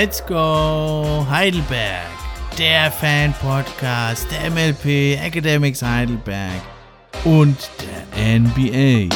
Let's Go Heidelberg, der Fan-Podcast der MLP Academics Heidelberg und der NBA.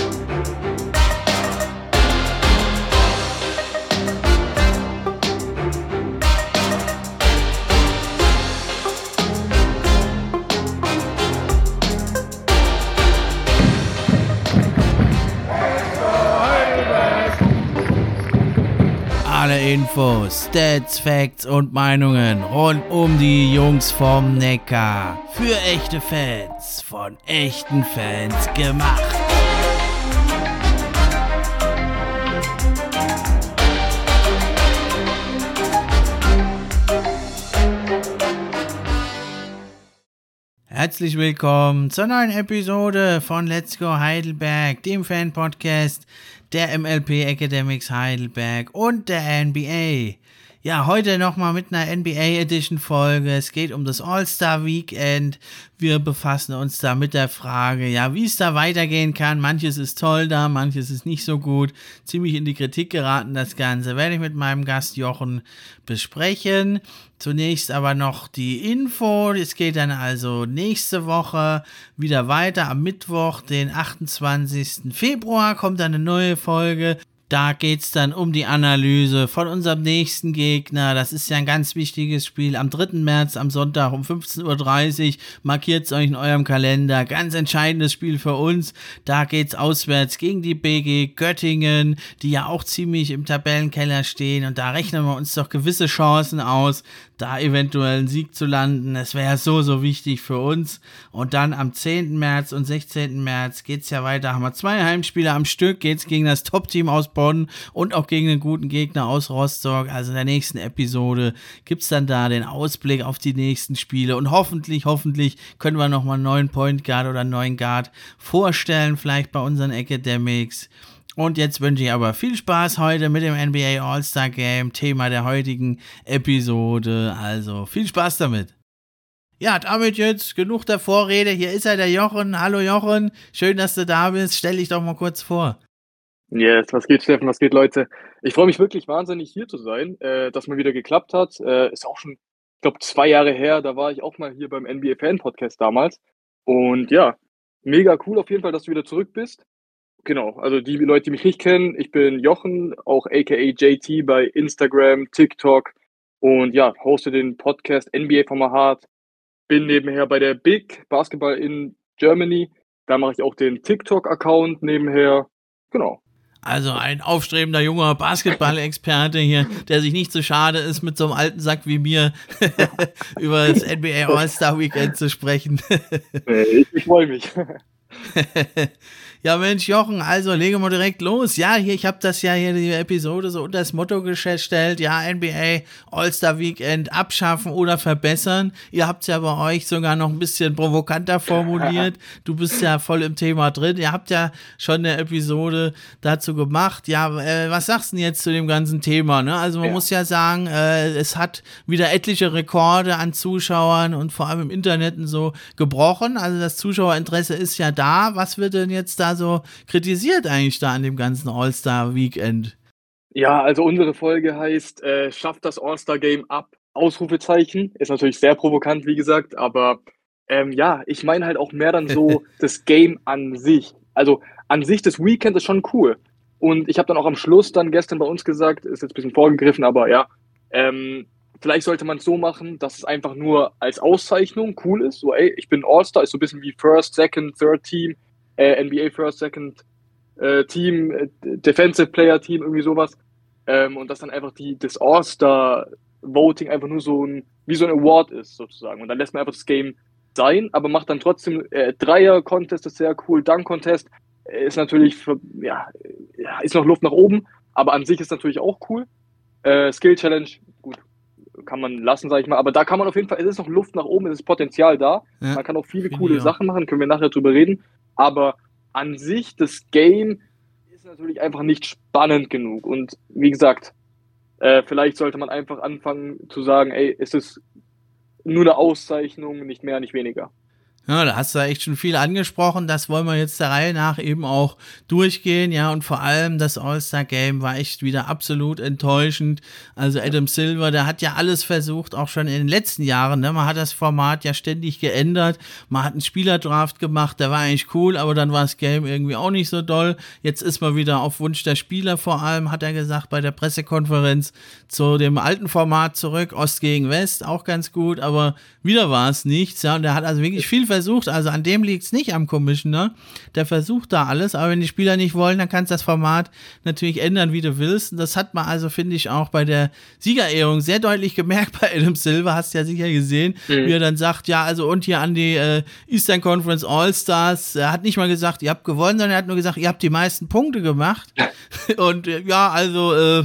Infos, Stats, Facts und Meinungen rund um die Jungs vom Neckar. Für echte Fans, von echten Fans gemacht. Herzlich willkommen zur neuen Episode von Let's Go Heidelberg, dem Fan-Podcast der MLP Academics Heidelberg und der NBA. Ja, heute nochmal mit einer NBA Edition Folge. Es geht um das All-Star Weekend. Wir befassen uns da mit der Frage, ja, wie es da weitergehen kann. Manches ist toll da, manches ist nicht so gut. Ziemlich in die Kritik geraten das Ganze. Werde ich mit meinem Gast Jochen besprechen. Zunächst aber noch die Info. Es geht dann also nächste Woche wieder weiter. Am Mittwoch, den 28. Februar, kommt eine neue Folge. Da geht es dann um die Analyse von unserem nächsten Gegner. Das ist ja ein ganz wichtiges Spiel. Am 3. März, am Sonntag um 15.30 Uhr. Markiert es euch in eurem Kalender. Ganz entscheidendes Spiel für uns. Da geht es auswärts gegen die BG Göttingen, die ja auch ziemlich im Tabellenkeller stehen. Und da rechnen wir uns doch gewisse Chancen aus, da eventuell einen Sieg zu landen. Das wäre so, so wichtig für uns. Und dann am 10. März und 16. März geht es ja weiter. Haben wir zwei Heimspiele am Stück. Geht es gegen das Top-Team aus Bonn Bonn und auch gegen einen guten Gegner aus Rostock. Also in der nächsten Episode gibt es dann da den Ausblick auf die nächsten Spiele und hoffentlich, hoffentlich können wir nochmal einen neuen Point Guard oder einen neuen Guard vorstellen, vielleicht bei unseren Academics. Und jetzt wünsche ich aber viel Spaß heute mit dem NBA All-Star Game, Thema der heutigen Episode. Also viel Spaß damit. Ja, damit jetzt genug der Vorrede. Hier ist er, der Jochen. Hallo Jochen, schön, dass du da bist. Stell dich doch mal kurz vor. Yes, was geht, Steffen? Was geht, Leute? Ich freue mich wirklich wahnsinnig, hier zu sein, äh, dass mal wieder geklappt hat. Äh, ist auch schon, ich glaube, zwei Jahre her. Da war ich auch mal hier beim NBA Fan Podcast damals. Und ja, mega cool auf jeden Fall, dass du wieder zurück bist. Genau, also die Leute, die mich nicht kennen, ich bin Jochen, auch aka JT bei Instagram, TikTok und ja, hoste den Podcast NBA vom Hart. Bin nebenher bei der Big Basketball in Germany. Da mache ich auch den TikTok-Account nebenher. Genau. Also ein aufstrebender junger Basketball-Experte hier, der sich nicht so schade ist, mit so einem alten Sack wie mir über das NBA All-Star Weekend zu sprechen. ich, ich freue mich. Ja, Mensch, Jochen, also legen wir direkt los. Ja, hier, ich habe das ja hier die Episode so unter das Motto gestellt, ja, NBA All-Star Weekend abschaffen oder verbessern. Ihr habt es ja bei euch sogar noch ein bisschen provokanter formuliert. Du bist ja voll im Thema drin. Ihr habt ja schon eine Episode dazu gemacht. Ja, äh, was sagst du denn jetzt zu dem ganzen Thema? Ne? Also man ja. muss ja sagen, äh, es hat wieder etliche Rekorde an Zuschauern und vor allem im Internet und so gebrochen. Also das Zuschauerinteresse ist ja da. Was wird denn jetzt da so kritisiert eigentlich da an dem ganzen All-Star-Weekend? Ja, also unsere Folge heißt, äh, schafft das All-Star-Game ab, Ausrufezeichen. Ist natürlich sehr provokant, wie gesagt, aber ähm, ja, ich meine halt auch mehr dann so das Game an sich. Also an sich das Weekend ist schon cool. Und ich habe dann auch am Schluss dann gestern bei uns gesagt, ist jetzt ein bisschen vorgegriffen, aber ja, ähm, vielleicht sollte man es so machen, dass es einfach nur als Auszeichnung cool ist. So, ey, ich bin All-Star, ist so ein bisschen wie First, Second, Third Team äh, NBA First, Second äh, Team, äh, Defensive Player Team, irgendwie sowas. Ähm, und dass dann einfach die, das All-Star Voting einfach nur so ein, wie so ein Award ist, sozusagen. Und dann lässt man einfach das Game sein, aber macht dann trotzdem äh, Dreier-Contest, ist sehr cool. Dunk-Contest äh, ist natürlich, für, ja, ist noch Luft nach oben, aber an sich ist natürlich auch cool. Äh, Skill Challenge, gut, kann man lassen, sage ich mal. Aber da kann man auf jeden Fall, es ist noch Luft nach oben, es ist Potenzial da. Ja, man kann auch viele coole Sachen machen, können wir nachher drüber reden. Aber an sich, das Game ist natürlich einfach nicht spannend genug. Und wie gesagt, äh, vielleicht sollte man einfach anfangen zu sagen, ey, es ist nur eine Auszeichnung, nicht mehr, nicht weniger. Ja, da hast du echt schon viel angesprochen. Das wollen wir jetzt der Reihe nach eben auch durchgehen. Ja, und vor allem das All-Star-Game war echt wieder absolut enttäuschend. Also Adam Silver, der hat ja alles versucht, auch schon in den letzten Jahren. Ne? Man hat das Format ja ständig geändert. Man hat einen Spielerdraft gemacht, der war eigentlich cool, aber dann war das Game irgendwie auch nicht so doll. Jetzt ist man wieder auf Wunsch der Spieler vor allem, hat er gesagt bei der Pressekonferenz, zu dem alten Format zurück, Ost gegen West, auch ganz gut, aber wieder war es nichts. Ja, und er hat also wirklich viel versucht, also an dem liegt es nicht am Commissioner. Der versucht da alles, aber wenn die Spieler nicht wollen, dann kannst du das Format natürlich ändern, wie du willst. Und das hat man also, finde ich, auch bei der Siegerehrung sehr deutlich gemerkt bei Adam Silver, hast du ja sicher gesehen, mhm. wie er dann sagt, ja, also und hier an die äh, Eastern Conference All-Stars, er hat nicht mal gesagt, ihr habt gewonnen, sondern er hat nur gesagt, ihr habt die meisten Punkte gemacht. und äh, ja, also äh,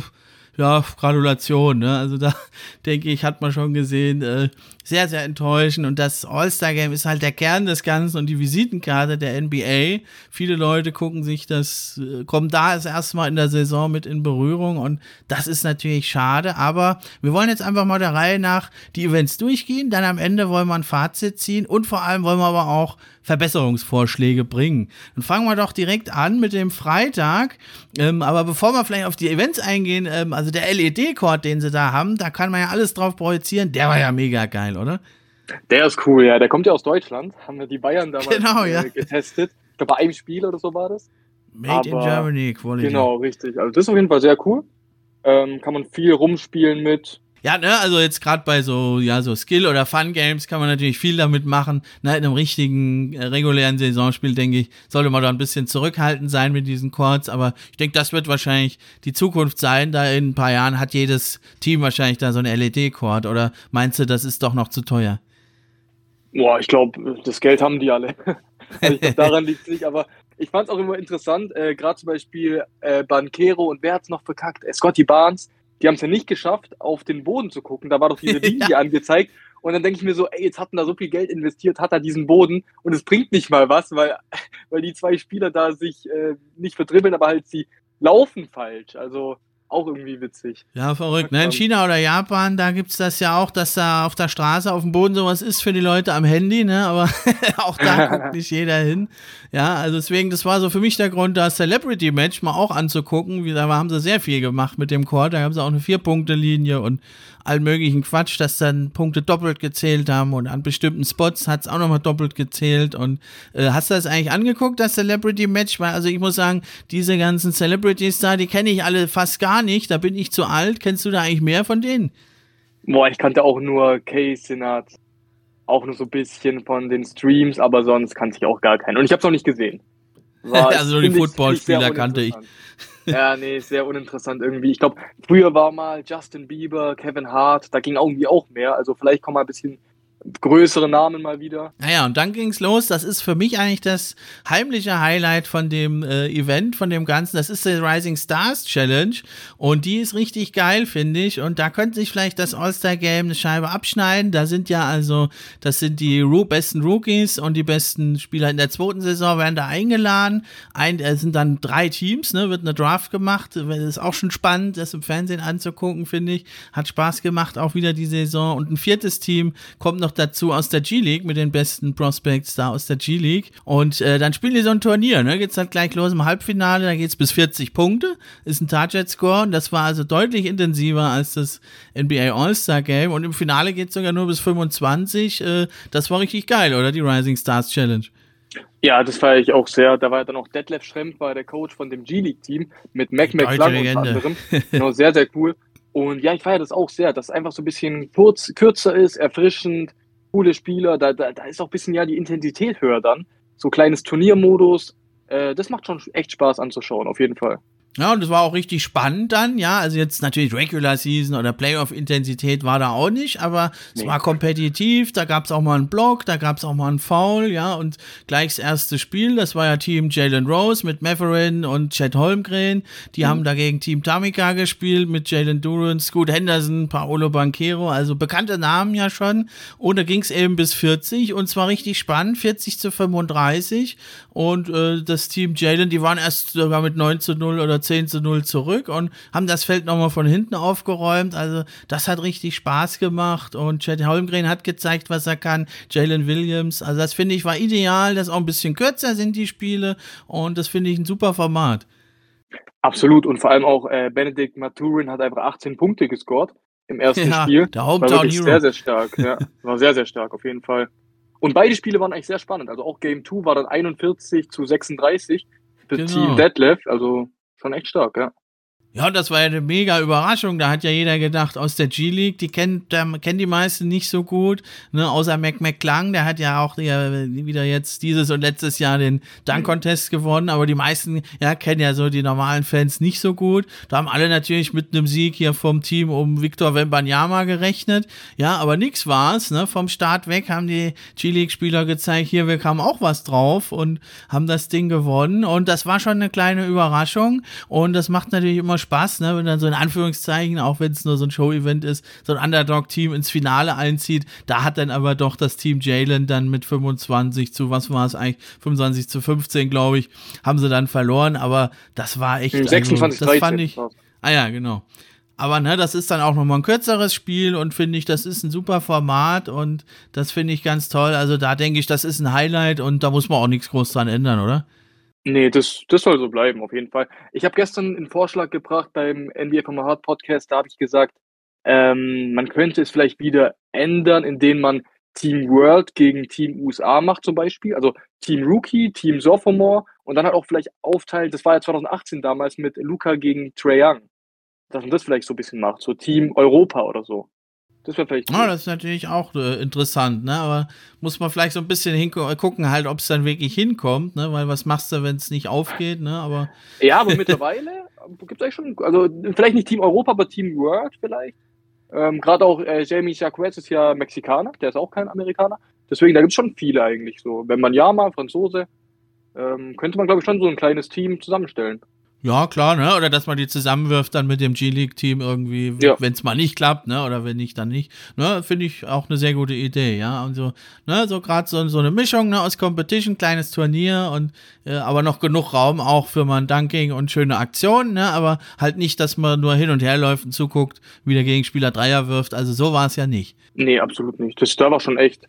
ja, Gratulation, ne? Also da denke ich, hat man schon gesehen, äh, sehr, sehr enttäuschend. Und das All-Star-Game ist halt der Kern des Ganzen und die Visitenkarte der NBA. Viele Leute gucken sich das, äh, kommen da das erste Mal in der Saison mit in Berührung und das ist natürlich schade. Aber wir wollen jetzt einfach mal der Reihe nach die Events durchgehen. Dann am Ende wollen wir ein Fazit ziehen und vor allem wollen wir aber auch Verbesserungsvorschläge bringen. Dann fangen wir doch direkt an mit dem Freitag. Ähm, aber bevor wir vielleicht auf die Events eingehen, ähm, also der LED-Cord, den sie da haben, da kann man ja alles drauf projizieren. Der war ja mega geil, oder? Der ist cool, ja. Der kommt ja aus Deutschland. Haben wir die Bayern damals genau, ja. äh, getestet. Ich glaube, bei einem Spiel oder so war das. Made Aber, in Germany, Quality. Genau, richtig. Also das ist auf jeden Fall sehr cool. Ähm, kann man viel rumspielen mit. Ja, ne, also jetzt gerade bei so, ja, so Skill- oder Fun-Games kann man natürlich viel damit machen. Na, in einem richtigen, äh, regulären Saisonspiel, denke ich, sollte man da ein bisschen zurückhaltend sein mit diesen Chords, aber ich denke, das wird wahrscheinlich die Zukunft sein. Da in ein paar Jahren hat jedes Team wahrscheinlich da so eine LED-Chord, oder meinst du, das ist doch noch zu teuer? Boah, ich glaube, das Geld haben die alle. also glaub, daran liegt es nicht, aber ich fand es auch immer interessant, äh, gerade zum Beispiel äh, Banquero und wer hat es noch verkackt? Äh, Scotty Barnes die haben es ja nicht geschafft, auf den Boden zu gucken. Da war doch diese Linie ja. angezeigt. Und dann denke ich mir so, ey, jetzt hat er da so viel Geld investiert, hat er diesen Boden und es bringt nicht mal was, weil, weil die zwei Spieler da sich äh, nicht verdribbeln, aber halt sie laufen falsch. Also auch irgendwie witzig. Ja, verrückt. Ne? In China oder Japan, da gibt es das ja auch, dass da auf der Straße, auf dem Boden sowas ist für die Leute am Handy, ne? Aber auch da guckt nicht jeder hin. Ja, also deswegen, das war so für mich der Grund, das Celebrity Match mal auch anzugucken. Wie, da haben sie sehr viel gemacht mit dem Chord. Da haben sie auch eine Vier-Punkte-Linie und allen möglichen Quatsch, dass dann Punkte doppelt gezählt haben und an bestimmten Spots hat es auch nochmal doppelt gezählt. Und äh, hast du das eigentlich angeguckt, das Celebrity Match? Weil, also ich muss sagen, diese ganzen Celebrities da, die kenne ich alle fast gar nicht. Da bin ich zu alt. Kennst du da eigentlich mehr von denen? Boah, ich kannte auch nur Kay Sinat. Auch nur so ein bisschen von den Streams, aber sonst kannte ich auch gar keinen. Und ich habe es noch nicht gesehen. War, also nur die Footballspieler kannte ich. Ja, nee, sehr uninteressant irgendwie. Ich glaube, früher war mal Justin Bieber, Kevin Hart, da ging irgendwie auch mehr. Also vielleicht kommen mal ein bisschen größere Namen mal wieder. Naja, und dann ging's los. Das ist für mich eigentlich das heimliche Highlight von dem äh, Event, von dem Ganzen. Das ist die Rising Stars Challenge. Und die ist richtig geil, finde ich. Und da könnte sich vielleicht das All-Star-Game eine Scheibe abschneiden. Da sind ja also, das sind die Ru besten Rookies und die besten Spieler in der zweiten Saison werden da eingeladen. Ein, es sind dann drei Teams, ne, wird eine Draft gemacht. Das ist auch schon spannend, das im Fernsehen anzugucken, finde ich. Hat Spaß gemacht, auch wieder die Saison. Und ein viertes Team kommt noch noch dazu aus der G-League mit den besten Prospects da aus der G-League. Und äh, dann spielen die so ein Turnier, ne? Geht's halt gleich los im Halbfinale, da geht's bis 40 Punkte, ist ein Target-Score und das war also deutlich intensiver als das NBA All-Star-Game. Und im Finale geht's sogar nur bis 25. Äh, das war richtig geil, oder? Die Rising Stars Challenge. Ja, das feiere ich auch sehr. Da war ja dann auch Detlef Schrempf, war der Coach von dem G-League-Team mit Mac McClung unter anderem. genau, sehr, sehr cool. Und ja, ich feiere das auch sehr, dass es einfach so ein bisschen kurz, kürzer ist, erfrischend, coole Spieler, da, da, da ist auch ein bisschen ja die Intensität höher dann. So kleines Turniermodus, äh, das macht schon echt Spaß anzuschauen, auf jeden Fall. Ja, und das war auch richtig spannend dann, ja. Also jetzt natürlich Regular Season oder Playoff-Intensität war da auch nicht, aber nee. es war kompetitiv, da gab es auch mal einen Block, da gab es auch mal einen Foul, ja, und gleich das erste Spiel, das war ja Team Jalen Rose mit Matherin und Chad Holmgren. Die mhm. haben dagegen Team Tamika gespielt mit Jalen Duran, Scoot Henderson, Paolo Banquero, also bekannte Namen ja schon. Und da ging es eben bis 40 und zwar richtig spannend, 40 zu 35. Und äh, das Team Jalen, die waren erst sogar mit 9 zu 0 oder 10 zu 0 zurück und haben das Feld nochmal von hinten aufgeräumt. Also das hat richtig Spaß gemacht und Chad Holmgren hat gezeigt, was er kann. Jalen Williams, also das finde ich war ideal, dass auch ein bisschen kürzer sind die Spiele und das finde ich ein super Format. Absolut und vor allem auch äh, Benedict Maturin hat einfach 18 Punkte gescored im ersten ja, Spiel. Der Hometown war sehr, sehr stark. Ja, war sehr, sehr stark auf jeden Fall. Und beide Spiele waren eigentlich sehr spannend. Also auch Game 2 war dann 41 zu 36 für genau. Team Deadlift. Also schon echt stark, ja. Ja, das war ja eine mega Überraschung. Da hat ja jeder gedacht, aus der G-League, die kennt, der, kennen die meisten nicht so gut, ne, außer Mac McClung, der hat ja auch ja, wieder jetzt dieses und letztes Jahr den Dunk-Contest gewonnen, aber die meisten, ja, kennen ja so die normalen Fans nicht so gut. Da haben alle natürlich mit einem Sieg hier vom Team um Victor Wembanyama gerechnet. Ja, aber nix war's, ne, vom Start weg haben die G-League-Spieler gezeigt, hier, wir kamen auch was drauf und haben das Ding gewonnen und das war schon eine kleine Überraschung und das macht natürlich immer Spaß, ne, wenn dann so in Anführungszeichen, auch wenn es nur so ein Show-Event ist, so ein Underdog-Team ins Finale einzieht. Da hat dann aber doch das Team Jalen dann mit 25 zu, was war es eigentlich, 25 zu 15, glaube ich, haben sie dann verloren. Aber das war echt. 26 also, das fand ich. Ah ja, genau. Aber ne, das ist dann auch nochmal ein kürzeres Spiel und finde ich, das ist ein super Format und das finde ich ganz toll. Also da denke ich, das ist ein Highlight und da muss man auch nichts groß dran ändern, oder? Nee, das, das soll so bleiben, auf jeden Fall. Ich habe gestern einen Vorschlag gebracht beim NBA from Heart Podcast, da habe ich gesagt, ähm, man könnte es vielleicht wieder ändern, indem man Team World gegen Team USA macht zum Beispiel, also Team Rookie, Team Sophomore und dann halt auch vielleicht aufteilt, das war ja 2018 damals mit Luca gegen Trae Young, dass man das vielleicht so ein bisschen macht, so Team Europa oder so. Das wäre vielleicht. Ja, das ist natürlich auch äh, interessant, ne? Aber muss man vielleicht so ein bisschen hingucken, halt, ob es dann wirklich hinkommt, ne? Weil was machst du, wenn es nicht aufgeht, ne? Aber. Ja, aber mittlerweile gibt es eigentlich schon, also vielleicht nicht Team Europa, aber Team World vielleicht. Ähm, Gerade auch äh, Jamie Jacquez ist ja Mexikaner, der ist auch kein Amerikaner. Deswegen, da gibt es schon viele eigentlich so. Wenn man Yama, Franzose, ähm, könnte man, glaube ich, schon so ein kleines Team zusammenstellen. Ja, klar, ne? Oder dass man die zusammenwirft dann mit dem G-League-Team irgendwie, ja. wenn es mal nicht klappt, ne? Oder wenn nicht, dann nicht. Ne? Finde ich auch eine sehr gute Idee, ja. Und so, ne, so gerade so, so eine Mischung ne, aus Competition, kleines Turnier und äh, aber noch genug Raum auch für mal ein Dunking und schöne Aktionen, ne? Aber halt nicht, dass man nur hin und her läuft und zuguckt, wie der Gegenspieler Dreier wirft. Also so war es ja nicht. Nee, absolut nicht. Das da war schon echt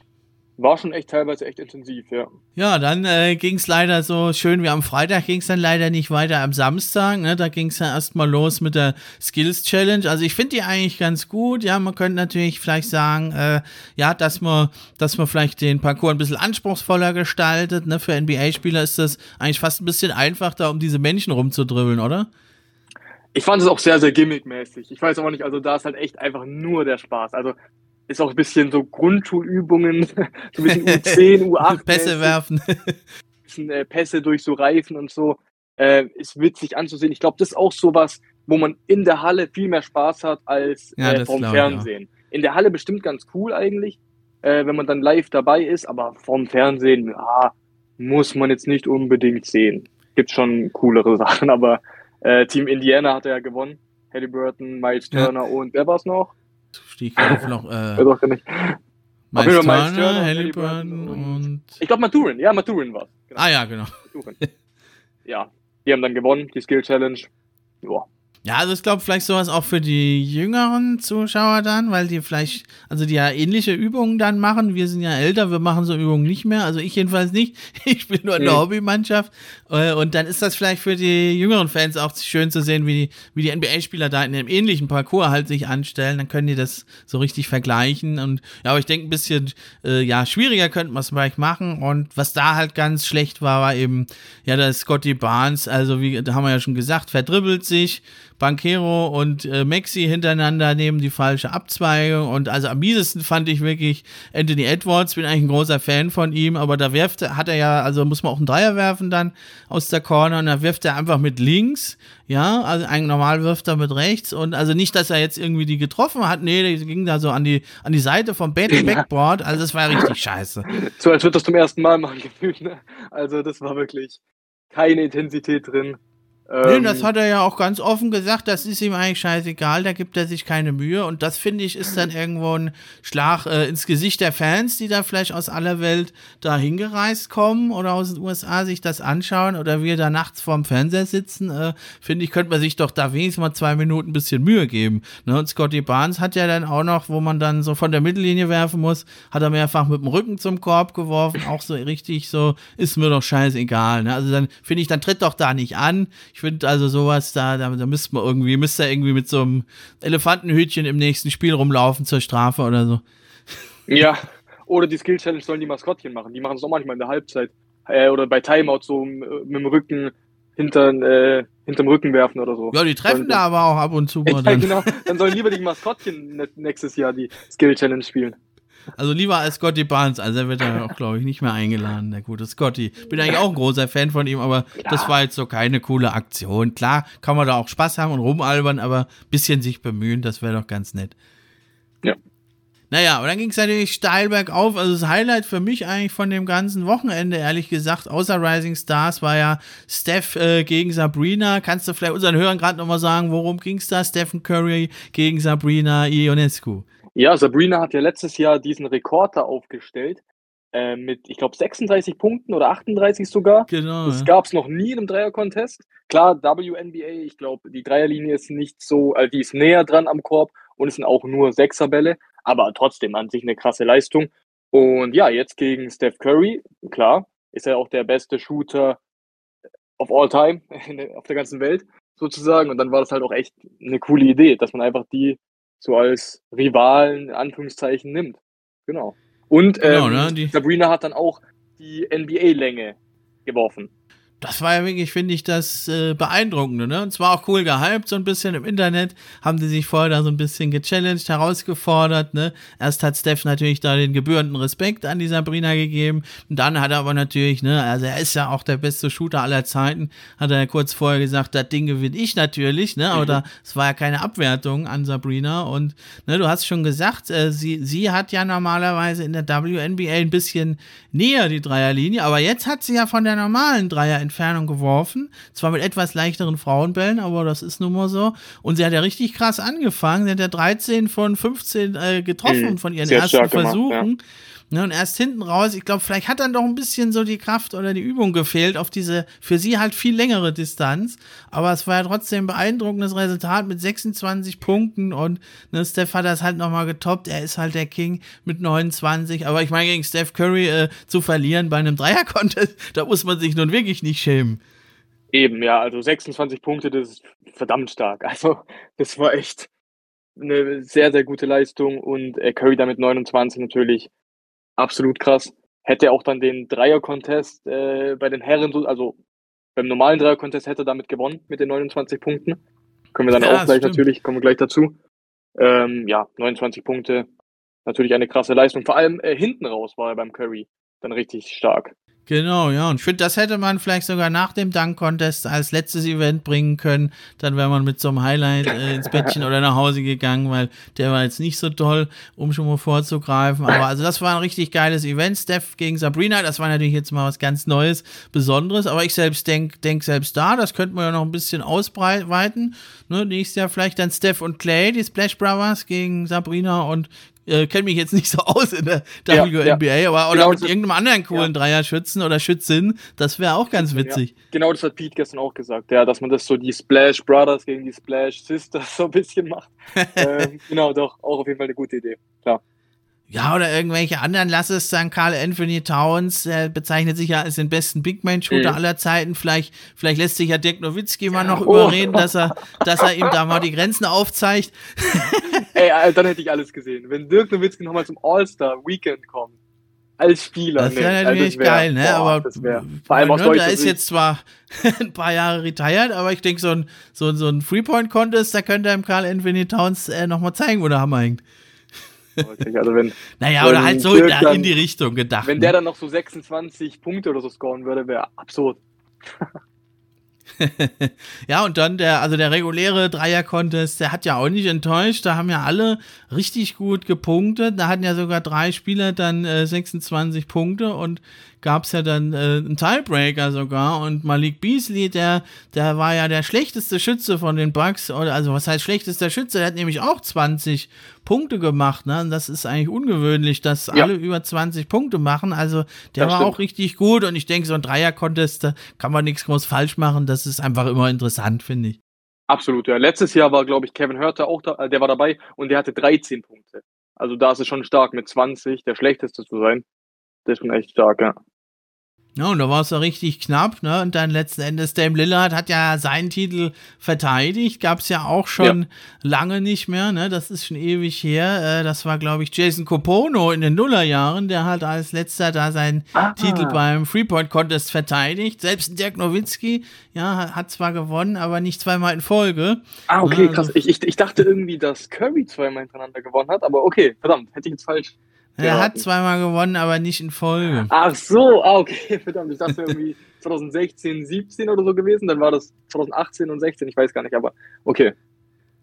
war schon echt teilweise echt intensiv, ja. Ja, dann äh, ging es leider so schön wie am Freitag ging es dann leider nicht weiter am Samstag. Ne? Da ging es ja erstmal los mit der Skills Challenge. Also ich finde die eigentlich ganz gut. Ja, man könnte natürlich vielleicht sagen, äh, ja, dass man, dass man vielleicht den Parcours ein bisschen anspruchsvoller gestaltet. Ne? Für NBA-Spieler ist das eigentlich fast ein bisschen einfacher, um diese Menschen rumzudribbeln, oder? Ich fand es auch sehr, sehr gimmickmäßig. Ich weiß aber nicht, also da ist halt echt einfach nur der Spaß. Also ist auch ein bisschen so Grundschulübungen, so ein bisschen U10, U8. Pässe werfen. bisschen, äh, Pässe durch so Reifen und so. Äh, ist witzig anzusehen. Ich glaube, das ist auch sowas, wo man in der Halle viel mehr Spaß hat als ja, äh, vorm Fernsehen. In der Halle bestimmt ganz cool eigentlich, äh, wenn man dann live dabei ist, aber vorm Fernsehen, ja, muss man jetzt nicht unbedingt sehen. Gibt schon coolere Sachen, aber äh, Team Indiana hat ja gewonnen. Halliburton, Miles Turner ja. und wer war es noch? Auf noch. Äh, doch nicht. Miles Turner, Halliburton und. Ich glaube Maturin, ja, Maturin war genau. Ah ja, genau. ja, die haben dann gewonnen, die Skill Challenge. Ja, ja, also ich glaube vielleicht sowas auch für die jüngeren Zuschauer dann, weil die vielleicht, also die ja ähnliche Übungen dann machen. Wir sind ja älter, wir machen so Übungen nicht mehr. Also ich jedenfalls nicht. Ich bin nur in der mhm. Hobbymannschaft. Äh, und dann ist das vielleicht für die jüngeren Fans auch schön zu sehen, wie die, wie die NBA-Spieler da in einem ähnlichen Parcours halt sich anstellen. Dann können die das so richtig vergleichen. Und ja, aber ich denke, ein bisschen äh, ja, schwieriger könnte man es vielleicht machen. Und was da halt ganz schlecht war, war eben, ja, das Scotty Barnes, also wie, da haben wir ja schon gesagt, verdribbelt sich Banquero und äh, Maxi hintereinander nehmen die falsche Abzweigung. Und also am miesesten fand ich wirklich Anthony Edwards. Bin eigentlich ein großer Fan von ihm, aber da wirft, hat er ja, also muss man auch einen Dreier werfen dann aus der Corner und da wirft er einfach mit links. Ja, also eigentlich normal wirft er mit rechts und also nicht, dass er jetzt irgendwie die getroffen hat. Nee, der ging da so an die, an die Seite vom Backboard. Also das war richtig scheiße. So als würde das zum ersten Mal machen gefühlt, ne? Also das war wirklich keine Intensität drin. Nee, ähm, das hat er ja auch ganz offen gesagt, das ist ihm eigentlich scheißegal, da gibt er sich keine Mühe. Und das finde ich ist dann irgendwo ein Schlag äh, ins Gesicht der Fans, die da vielleicht aus aller Welt da hingereist kommen oder aus den USA sich das anschauen oder wir da nachts vorm Fernseher sitzen. Äh, finde ich, könnte man sich doch da wenigstens mal zwei Minuten ein bisschen Mühe geben. Ne? Und Scotty Barnes hat ja dann auch noch, wo man dann so von der Mittellinie werfen muss, hat er mehrfach mit dem Rücken zum Korb geworfen, auch so richtig so, ist mir doch scheißegal. Ne? Also dann finde ich, dann tritt doch da nicht an. Ich ich finde also sowas da, da, da müsste man irgendwie, müsste irgendwie mit so einem Elefantenhütchen im nächsten Spiel rumlaufen zur Strafe oder so. Ja, oder die Skill Challenge sollen die Maskottchen machen. Die machen es auch manchmal in der Halbzeit. Äh, oder bei Timeout so mit dem Rücken hinter, äh, hinterm Rücken werfen oder so. Ja, die treffen da aber auch ab und zu mal. Ja, genau. Dann sollen lieber die Maskottchen nächstes Jahr die Skill Challenge spielen. Also lieber als Scotty Barnes, also er wird dann auch, glaube ich, nicht mehr eingeladen, der gute Scotty. Bin eigentlich auch ein großer Fan von ihm, aber ja. das war jetzt so keine coole Aktion. Klar, kann man da auch Spaß haben und rumalbern, aber ein bisschen sich bemühen, das wäre doch ganz nett. Ja. Naja, und dann ging es natürlich steil bergauf. Also das Highlight für mich eigentlich von dem ganzen Wochenende, ehrlich gesagt, außer Rising Stars, war ja Steph äh, gegen Sabrina. Kannst du vielleicht unseren Hörern gerade nochmal sagen, worum ging es da? Stephen Curry gegen Sabrina Ionescu. Ja, Sabrina hat ja letztes Jahr diesen Rekord da aufgestellt. Äh, mit, ich glaube, 36 Punkten oder 38 sogar. Genau. Das ja. gab es noch nie in einem Dreier-Contest. Klar, WNBA, ich glaube, die Dreierlinie ist nicht so, also die ist näher dran am Korb und es sind auch nur Sechserbälle, aber trotzdem an sich eine krasse Leistung. Und ja, jetzt gegen Steph Curry, klar, ist er auch der beste Shooter of all time auf der ganzen Welt sozusagen. Und dann war das halt auch echt eine coole Idee, dass man einfach die so als Rivalen, in Anführungszeichen, nimmt. Genau. Und genau, ähm, ne? Sabrina hat dann auch die NBA-Länge geworfen das war ja wirklich, finde ich, das äh, Beeindruckende, ne? Und zwar auch cool gehypt, so ein bisschen im Internet, haben die sich vorher da so ein bisschen gechallenged, herausgefordert, ne? Erst hat Steph natürlich da den gebührenden Respekt an die Sabrina gegeben und dann hat er aber natürlich, ne, also er ist ja auch der beste Shooter aller Zeiten, hat er ja kurz vorher gesagt, das Ding gewinne ich natürlich, ne? Aber da, es war ja keine Abwertung an Sabrina und, ne, du hast schon gesagt, äh, sie, sie hat ja normalerweise in der WNBA ein bisschen näher die Dreierlinie, aber jetzt hat sie ja von der normalen Dreier Entfernung geworfen. Zwar mit etwas leichteren Frauenbällen, aber das ist nun mal so. Und sie hat ja richtig krass angefangen. Sie hat ja 13 von 15 äh, getroffen mhm. von ihren Sehr ersten Versuchen. Gemacht, ja. Ne, und erst hinten raus, ich glaube, vielleicht hat dann doch ein bisschen so die Kraft oder die Übung gefehlt auf diese für sie halt viel längere Distanz. Aber es war ja trotzdem ein beeindruckendes Resultat mit 26 Punkten und ne, Steph hat das halt nochmal getoppt. Er ist halt der King mit 29. Aber ich meine, gegen Steph Curry äh, zu verlieren bei einem Dreier-Contest, da muss man sich nun wirklich nicht schämen. Eben, ja, also 26 Punkte, das ist verdammt stark. Also, das war echt eine sehr, sehr gute Leistung und äh, Curry damit 29 natürlich absolut krass. Hätte auch dann den Dreier-Contest äh, bei den Herren, also beim normalen Dreier-Contest hätte er damit gewonnen mit den 29 Punkten. Können wir dann ja, auch gleich stimmt. natürlich, kommen wir gleich dazu. Ähm, ja, 29 Punkte, natürlich eine krasse Leistung. Vor allem äh, hinten raus war er beim Curry dann richtig stark. Genau, ja. Und ich finde, das hätte man vielleicht sogar nach dem Dunk-Contest als letztes Event bringen können. Dann wäre man mit so einem Highlight äh, ins Bettchen oder nach Hause gegangen, weil der war jetzt nicht so toll, um schon mal vorzugreifen. Aber also das war ein richtig geiles Event. Steph gegen Sabrina, das war natürlich jetzt mal was ganz Neues, Besonderes. Aber ich selbst denke denk selbst da, das könnte man ja noch ein bisschen ausbreiten. Ne, nächstes Jahr vielleicht dann Steph und Clay, die Splash Brothers gegen Sabrina und äh, kenne mich jetzt nicht so aus in der WNBA, ja, ja. aber oder genau, mit irgendeinem anderen coolen ja. Dreier-Schützen oder Schützin, das wäre auch ganz witzig. Ja. Genau, das hat Pete gestern auch gesagt, ja, dass man das so die Splash Brothers gegen die Splash Sisters so ein bisschen macht. ähm, genau, doch, auch auf jeden Fall eine gute Idee, klar. Ja, oder irgendwelche anderen, lass es dann Carl Anthony Towns, der bezeichnet sich ja als den besten Big Man Shooter mhm. aller Zeiten. Vielleicht, vielleicht lässt sich ja Dirk Nowitzki mal noch oh. überreden, dass er, dass er ihm da mal die Grenzen aufzeigt. Ey, dann hätte ich alles gesehen. Wenn Dirk Nowitzki nochmal zum All-Star Weekend kommt, als Spieler. Das wäre natürlich also wär, geil, ne? Boah, aber vor allem aus Nürnberg ist jetzt zwar ein paar Jahre retired, aber ich denke, so ein, so, so ein Three-Point-Contest, da könnte einem Carl Anthony Towns äh, nochmal zeigen, wo der Hammer hängt. Also wenn, naja, oder halt so in, dann, die Richtung gedacht. Wenn der ne? dann noch so 26 Punkte oder so scoren würde, wäre absurd. ja, und dann der, also der reguläre Dreier-Contest, der hat ja auch nicht enttäuscht. Da haben ja alle richtig gut gepunktet. Da hatten ja sogar drei Spieler dann äh, 26 Punkte und gab es ja dann äh, einen Tiebreaker sogar und Malik Beasley, der, der war ja der schlechteste Schütze von den Bucks, oder also was heißt schlechtester Schütze, der hat nämlich auch 20 Punkte gemacht, ne? Und das ist eigentlich ungewöhnlich, dass ja. alle über 20 Punkte machen. Also der das war stimmt. auch richtig gut und ich denke, so ein Dreier-Contest, da kann man nichts groß falsch machen. Das ist einfach immer interessant, finde ich. Absolut, ja. Letztes Jahr war, glaube ich, Kevin Hörter auch da, der war dabei und der hatte 13 Punkte. Also da ist es schon stark mit 20, der schlechteste zu sein. Das ist schon echt stark, ja. Ja, und da war es ja richtig knapp, ne? Und dann letzten Endes, Dame Lillard hat ja seinen Titel verteidigt. Gab es ja auch schon ja. lange nicht mehr, ne? Das ist schon ewig her. Äh, das war, glaube ich, Jason Copono in den Nullerjahren. Der hat als letzter da seinen Aha. Titel beim Freeport Contest verteidigt. Selbst Dirk Nowitzki, ja, hat zwar gewonnen, aber nicht zweimal in Folge. Ah, okay, also, krass. Ich, ich, ich dachte irgendwie, dass Curry zweimal hintereinander gewonnen hat, aber okay, verdammt, hätte ich jetzt falsch er hat zweimal gewonnen, aber nicht in Folge. Ach so, ah, okay, verdammt. Ich dachte irgendwie 2016, 17 oder so gewesen. Dann war das 2018 und 16, ich weiß gar nicht, aber okay.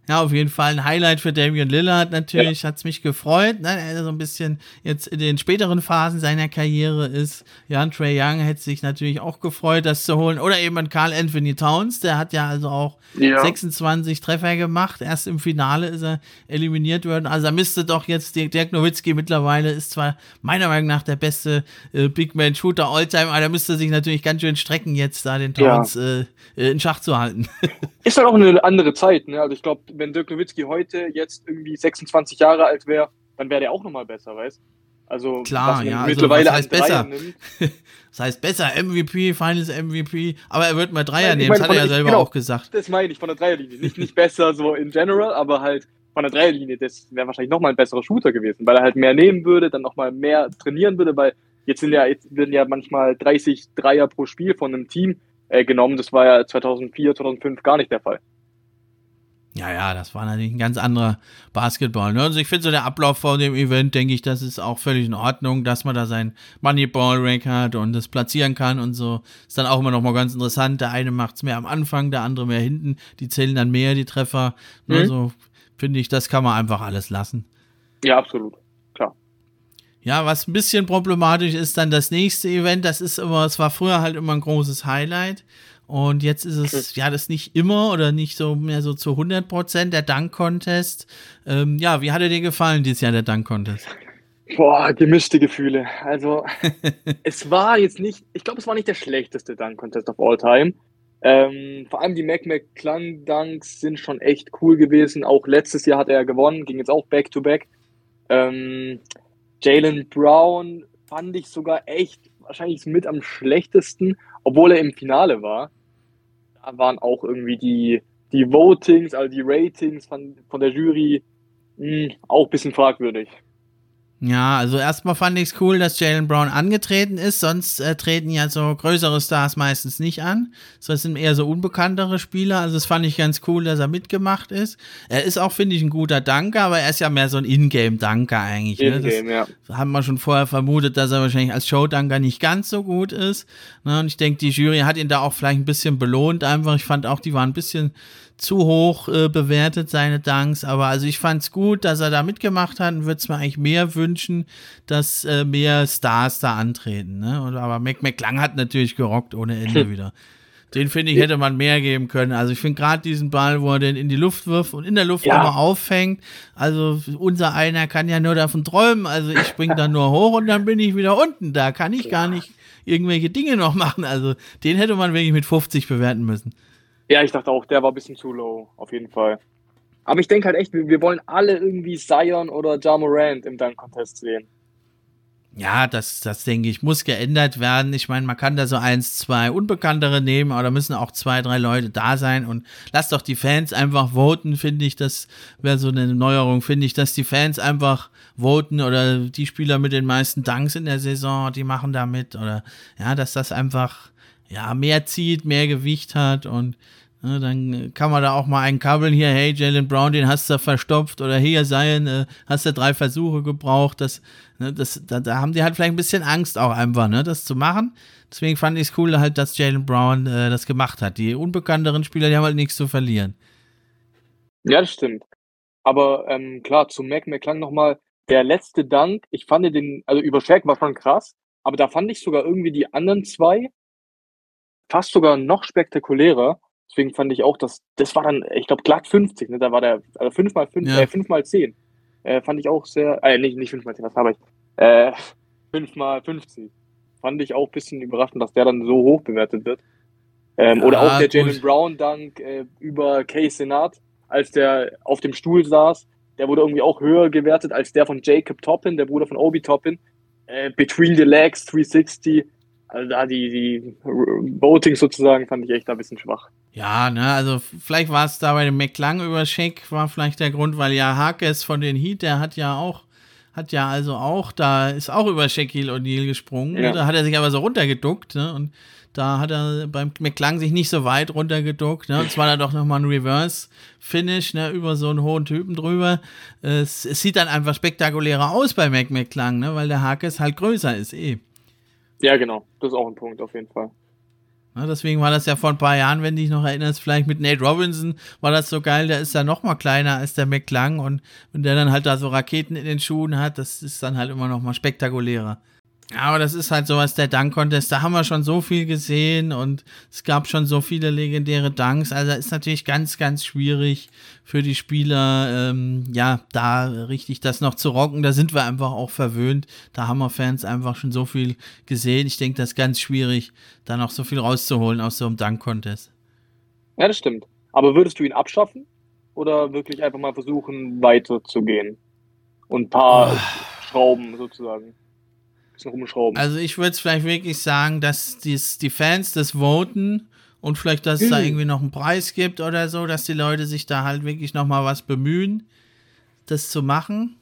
Ja, auf jeden Fall ein Highlight für Damian Lillard natürlich. Ja. Hat's mich gefreut, ne? Er so ein bisschen jetzt in den späteren Phasen seiner Karriere ist. Ja, Trey Young hätte sich natürlich auch gefreut, das zu holen. Oder eben Carl Anthony Towns, der hat ja also auch ja. 26 Treffer gemacht. Erst im Finale ist er eliminiert worden. Also er müsste doch jetzt, Dirk Nowitzki mittlerweile ist zwar meiner Meinung nach der beste äh, Big Man Shooter Alltime, aber er müsste sich natürlich ganz schön strecken, jetzt da den Towns ja. äh, in Schach zu halten. ist halt auch eine andere Zeit, ne? Also ich glaube, wenn Dirk Nowitzki heute jetzt irgendwie 26 Jahre alt wäre, dann wäre der auch nochmal besser, weißt Also, Klar, ja, also, mittlerweile also, was heißt besser? das heißt besser, MVP, Finals MVP, aber er wird mal Dreier nehmen, das hat er ja selber genau, auch gesagt. Das meine ich von der Dreierlinie. Nicht, nicht besser so in general, aber halt von der Dreierlinie, das wäre wahrscheinlich nochmal ein besserer Shooter gewesen, weil er halt mehr nehmen würde, dann nochmal mehr trainieren würde, weil jetzt sind ja, jetzt werden ja manchmal 30 Dreier pro Spiel von einem Team äh, genommen. Das war ja 2004, 2005 gar nicht der Fall. Ja, ja, das war natürlich ein ganz anderer Basketball. Ne? Also ich finde so der Ablauf vor dem Event, denke ich, das ist auch völlig in Ordnung, dass man da sein Moneyball-Rank hat und das platzieren kann und so. Ist dann auch immer noch mal ganz interessant. Der eine macht es mehr am Anfang, der andere mehr hinten. Die zählen dann mehr, die Treffer. Ne? Mhm. Ne? So finde ich, das kann man einfach alles lassen. Ja, absolut. Klar. Ja, was ein bisschen problematisch ist, dann das nächste Event. Das ist immer, es war früher halt immer ein großes Highlight. Und jetzt ist es, ja, das nicht immer oder nicht so mehr so zu 100 Prozent der Dunk-Contest. Ähm, ja, wie hat er dir gefallen dieses Jahr, der Dunk-Contest? Boah, gemischte Gefühle. Also, es war jetzt nicht, ich glaube, es war nicht der schlechteste Dunk-Contest of all time. Ähm, vor allem die Mac McClung-Dunks sind schon echt cool gewesen. Auch letztes Jahr hat er gewonnen, ging jetzt auch Back-to-Back. -back. Ähm, Jalen Brown fand ich sogar echt wahrscheinlich mit am schlechtesten, obwohl er im Finale war waren auch irgendwie die, die Votings, also die Ratings von, von der Jury mh, hm, auch ein bisschen fragwürdig. Ja, also erstmal fand ich es cool, dass Jalen Brown angetreten ist. Sonst äh, treten ja so größere Stars meistens nicht an. So, es sind eher so unbekanntere Spieler. Also das fand ich ganz cool, dass er mitgemacht ist. Er ist auch, finde ich, ein guter Danker, aber er ist ja mehr so ein Ingame-Danker eigentlich. Ne? In-Game, ja. Haben wir schon vorher vermutet, dass er wahrscheinlich als Show-Danker nicht ganz so gut ist. Ne? Und ich denke, die Jury hat ihn da auch vielleicht ein bisschen belohnt einfach. Ich fand auch, die waren ein bisschen zu hoch äh, bewertet, seine Danks. Aber also ich fand es gut, dass er da mitgemacht hat und würde es mir eigentlich mehr wünschen, dass äh, mehr Stars da antreten. Ne? Und, aber Mac McClang hat natürlich gerockt ohne Ende wieder. Den finde ich, hätte man mehr geben können. Also ich finde gerade diesen Ball, wo er den in die Luft wirft und in der Luft ja. aber auffängt. Also unser einer kann ja nur davon träumen. Also ich springe dann nur hoch und dann bin ich wieder unten. Da kann ich gar nicht irgendwelche Dinge noch machen. Also den hätte man wirklich mit 50 bewerten müssen. Ja, ich dachte auch, der war ein bisschen zu low, auf jeden Fall. Aber ich denke halt echt, wir, wollen alle irgendwie Zion oder Ja Morant im Dunk-Contest sehen. Ja, das, das denke ich, muss geändert werden. Ich meine, man kann da so eins, zwei Unbekanntere nehmen, aber da müssen auch zwei, drei Leute da sein und lasst doch die Fans einfach voten, finde ich. Das wäre so eine Neuerung, finde ich, dass die Fans einfach voten oder die Spieler mit den meisten Danks in der Saison, die machen da mit oder ja, dass das einfach ja, mehr zieht, mehr Gewicht hat und ne, dann kann man da auch mal einen kabeln hier, hey, Jalen Brown, den hast du verstopft oder hier sein, äh, hast du drei Versuche gebraucht, das, ne, das, da, da, haben die halt vielleicht ein bisschen Angst auch einfach, ne, das zu machen. Deswegen fand ich es cool halt, dass Jalen Brown äh, das gemacht hat. Die unbekannteren Spieler, die haben halt nichts zu verlieren. Ja, das stimmt. Aber ähm, klar, zu Mac McClung nochmal, der letzte Dank, ich fand den, also über Shaq war schon krass, aber da fand ich sogar irgendwie die anderen zwei fast sogar noch spektakulärer. Deswegen fand ich auch, dass das war dann, ich glaube, glatt 50, ne? Da war der, also 5 mal 5, ja. äh, 5 mal 10. Äh, fand ich auch sehr, äh, nicht, nicht 5 mal 10, was habe ich? Äh, 5 mal 50. Fand ich auch ein bisschen überraschend, dass der dann so hoch bewertet wird. Ähm, oder auch der Jalen Brown Dank äh, über Kay Senat, als der auf dem Stuhl saß. Der wurde irgendwie auch höher gewertet als der von Jacob Toppin, der Bruder von Obi Toppin. Äh, Between the Legs 360 also da die, die Voting sozusagen fand ich echt ein bisschen schwach. Ja, ne, also vielleicht war es da bei dem McClung über Shake, war vielleicht der Grund, weil ja Harkes von den Heat, der hat ja auch, hat ja also auch, da ist auch über Shaquille O'Neal gesprungen. Ja. Da hat er sich aber so runtergeduckt, ne? Und da hat er beim McClung sich nicht so weit runtergeduckt, ne? Und zwar da doch nochmal ein Reverse-Finish, ne, über so einen hohen Typen drüber. Es, es, sieht dann einfach spektakulärer aus bei Mac McClung, ne? Weil der Harkes halt größer ist, eh. Ja, genau. Das ist auch ein Punkt auf jeden Fall. Ja, deswegen war das ja vor ein paar Jahren, wenn du dich noch erinnerst, vielleicht mit Nate Robinson war das so geil, der ist ja noch mal kleiner als der McClung und wenn der dann halt da so Raketen in den Schuhen hat, das ist dann halt immer noch mal spektakulärer. Ja, aber das ist halt sowas, der Dunk-Contest, da haben wir schon so viel gesehen und es gab schon so viele legendäre Dunks. Also ist natürlich ganz, ganz schwierig für die Spieler, ähm, ja, da richtig das noch zu rocken. Da sind wir einfach auch verwöhnt. Da haben wir Fans einfach schon so viel gesehen. Ich denke, das ist ganz schwierig, da noch so viel rauszuholen aus so einem Dunk-Contest. Ja, das stimmt. Aber würdest du ihn abschaffen oder wirklich einfach mal versuchen, weiterzugehen und ein paar oh. Schrauben sozusagen? Bisschen rumschrauben. Also ich würde es vielleicht wirklich sagen, dass dies, die Fans das voten und vielleicht, dass es da mhm. irgendwie noch einen Preis gibt oder so, dass die Leute sich da halt wirklich nochmal was bemühen, das zu machen.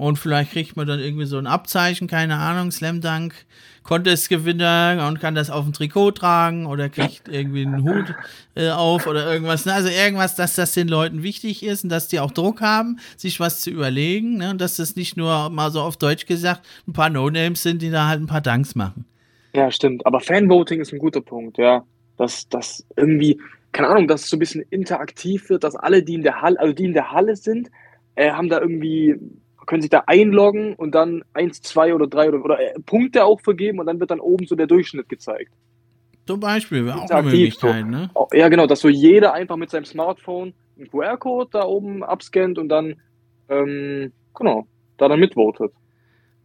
Und vielleicht kriegt man dann irgendwie so ein Abzeichen, keine Ahnung, Slam Dunk Contest-Gewinner und kann das auf dem Trikot tragen oder kriegt irgendwie einen Hut äh, auf oder irgendwas. Ne? Also irgendwas, dass das den Leuten wichtig ist und dass die auch Druck haben, sich was zu überlegen. Ne? Und dass das nicht nur mal so auf Deutsch gesagt ein paar No-Names sind, die da halt ein paar Danks machen. Ja, stimmt. Aber Fanvoting ist ein guter Punkt, ja. Dass das irgendwie, keine Ahnung, dass es so ein bisschen interaktiv wird, dass alle, die in der Halle, also die in der Halle sind, äh, haben da irgendwie können sich da einloggen und dann eins, zwei oder drei oder, oder äh, Punkte auch vergeben und dann wird dann oben so der Durchschnitt gezeigt. Zum Beispiel, wäre auch eine Möglichkeit, so. ne? Oh, ja, genau, dass so jeder einfach mit seinem Smartphone einen QR-Code da oben abscannt und dann, ähm, genau, da dann mitvotet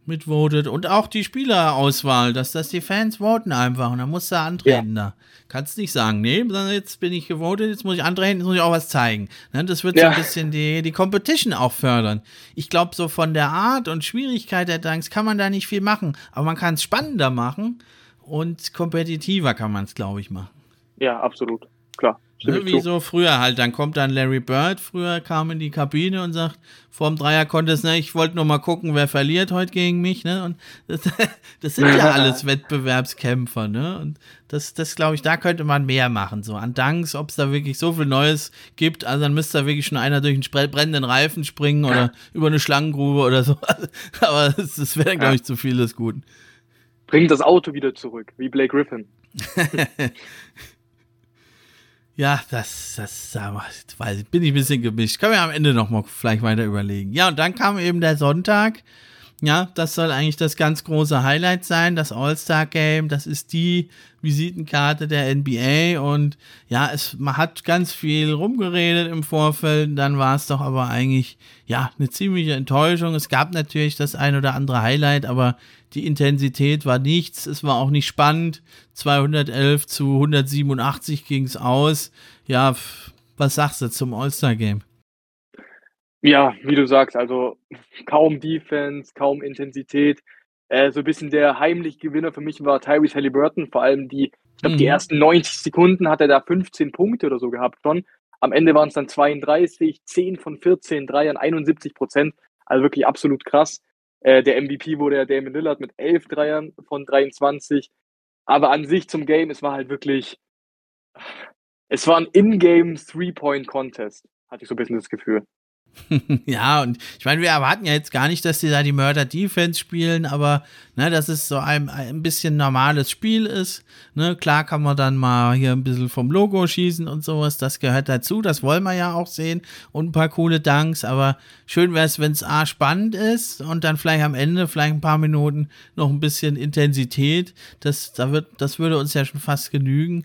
mitvotet und auch die Spielerauswahl, dass das die Fans voten einfach und dann musst du antreten ja. da. Kannst nicht sagen, nee, jetzt bin ich gewotet, jetzt muss ich antreten, jetzt muss ich auch was zeigen. Ne, das wird ja. so ein bisschen die, die Competition auch fördern. Ich glaube, so von der Art und Schwierigkeit der Dunks kann man da nicht viel machen, aber man kann es spannender machen und kompetitiver kann man es, glaube ich, machen. Ja, absolut, klar. Ne, wie so früher halt. Dann kommt dann Larry Bird, früher kam in die Kabine und sagt, vorm Dreier Contest, ne, ich wollte nur mal gucken, wer verliert heute gegen mich, ne? Und das, das sind ja alles Wettbewerbskämpfer, ne? Und das, das glaube ich, da könnte man mehr machen, so an Danks, ob es da wirklich so viel Neues gibt. Also dann müsste da wirklich schon einer durch einen brennenden Reifen springen oder über eine Schlangengrube oder so. Aber das, das wäre, glaube ich, zu viel des Guten. Bringt das Auto wieder zurück, wie Blake Griffin. Ja, das, das, weiß bin ich ein bisschen gemischt. Können wir am Ende nochmal vielleicht weiter überlegen. Ja, und dann kam eben der Sonntag. Ja, das soll eigentlich das ganz große Highlight sein, das All-Star-Game. Das ist die Visitenkarte der NBA. Und ja, es, man hat ganz viel rumgeredet im Vorfeld. Dann war es doch aber eigentlich, ja, eine ziemliche Enttäuschung. Es gab natürlich das ein oder andere Highlight, aber die Intensität war nichts, es war auch nicht spannend. 211 zu 187 ging es aus. Ja, was sagst du zum All-Star-Game? Ja, wie du sagst, also kaum Defense, kaum Intensität. Äh, so ein bisschen der heimliche Gewinner für mich war Tyrese Halliburton. Vor allem die, ich glaube, mhm. die ersten 90 Sekunden hat er da 15 Punkte oder so gehabt schon. Am Ende waren es dann 32, 10 von 14 Dreiern, 71 Prozent. Also wirklich absolut krass. Äh, der MVP wurde ja Damon Lillard mit 11 Dreiern von 23. Aber an sich zum Game, es war halt wirklich, es war ein In-Game Three-Point-Contest, hatte ich so ein bisschen das Gefühl. ja, und ich meine, wir erwarten ja jetzt gar nicht, dass die da die Mörder-Defense spielen, aber ne, dass es so ein, ein bisschen normales Spiel ist. Ne, klar kann man dann mal hier ein bisschen vom Logo schießen und sowas, das gehört dazu, das wollen wir ja auch sehen und ein paar coole Danks, aber schön wäre es, wenn es A spannend ist und dann vielleicht am Ende, vielleicht ein paar Minuten noch ein bisschen Intensität. Das, da wird, das würde uns ja schon fast genügen.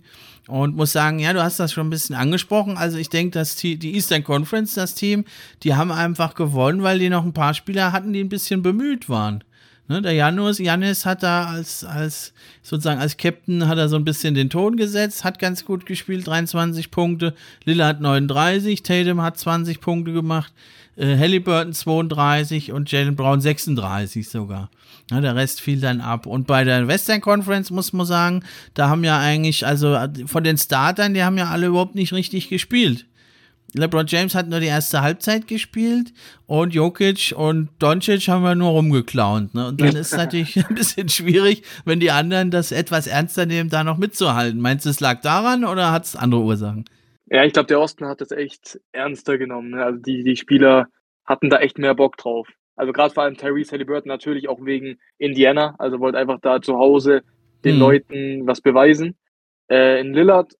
Und muss sagen, ja, du hast das schon ein bisschen angesprochen. Also ich denke, dass die, die Eastern Conference, das Team, die haben einfach gewonnen, weil die noch ein paar Spieler hatten, die ein bisschen bemüht waren. Ne, der Janus, Janis hat da als, als, sozusagen als Captain hat er so ein bisschen den Ton gesetzt, hat ganz gut gespielt, 23 Punkte. Lillard 39, Tatum hat 20 Punkte gemacht, äh, Halliburton 32 und Jalen Brown 36 sogar. Ja, der Rest fiel dann ab. Und bei der Western Conference muss man sagen, da haben ja eigentlich, also von den Startern, die haben ja alle überhaupt nicht richtig gespielt. LeBron James hat nur die erste Halbzeit gespielt und Jokic und Doncic haben wir nur rumgeklaunt. Ne? Und dann ist es natürlich ein bisschen schwierig, wenn die anderen das etwas ernster nehmen, da noch mitzuhalten. Meinst du, es lag daran oder hat es andere Ursachen? Ja, ich glaube, der Osten hat das echt ernster genommen. Ne? Also die, die Spieler hatten da echt mehr Bock drauf. Also gerade vor allem Tyrese Halliburton natürlich auch wegen Indiana. Also wollte einfach da zu Hause den mhm. Leuten was beweisen. Äh, in Lillard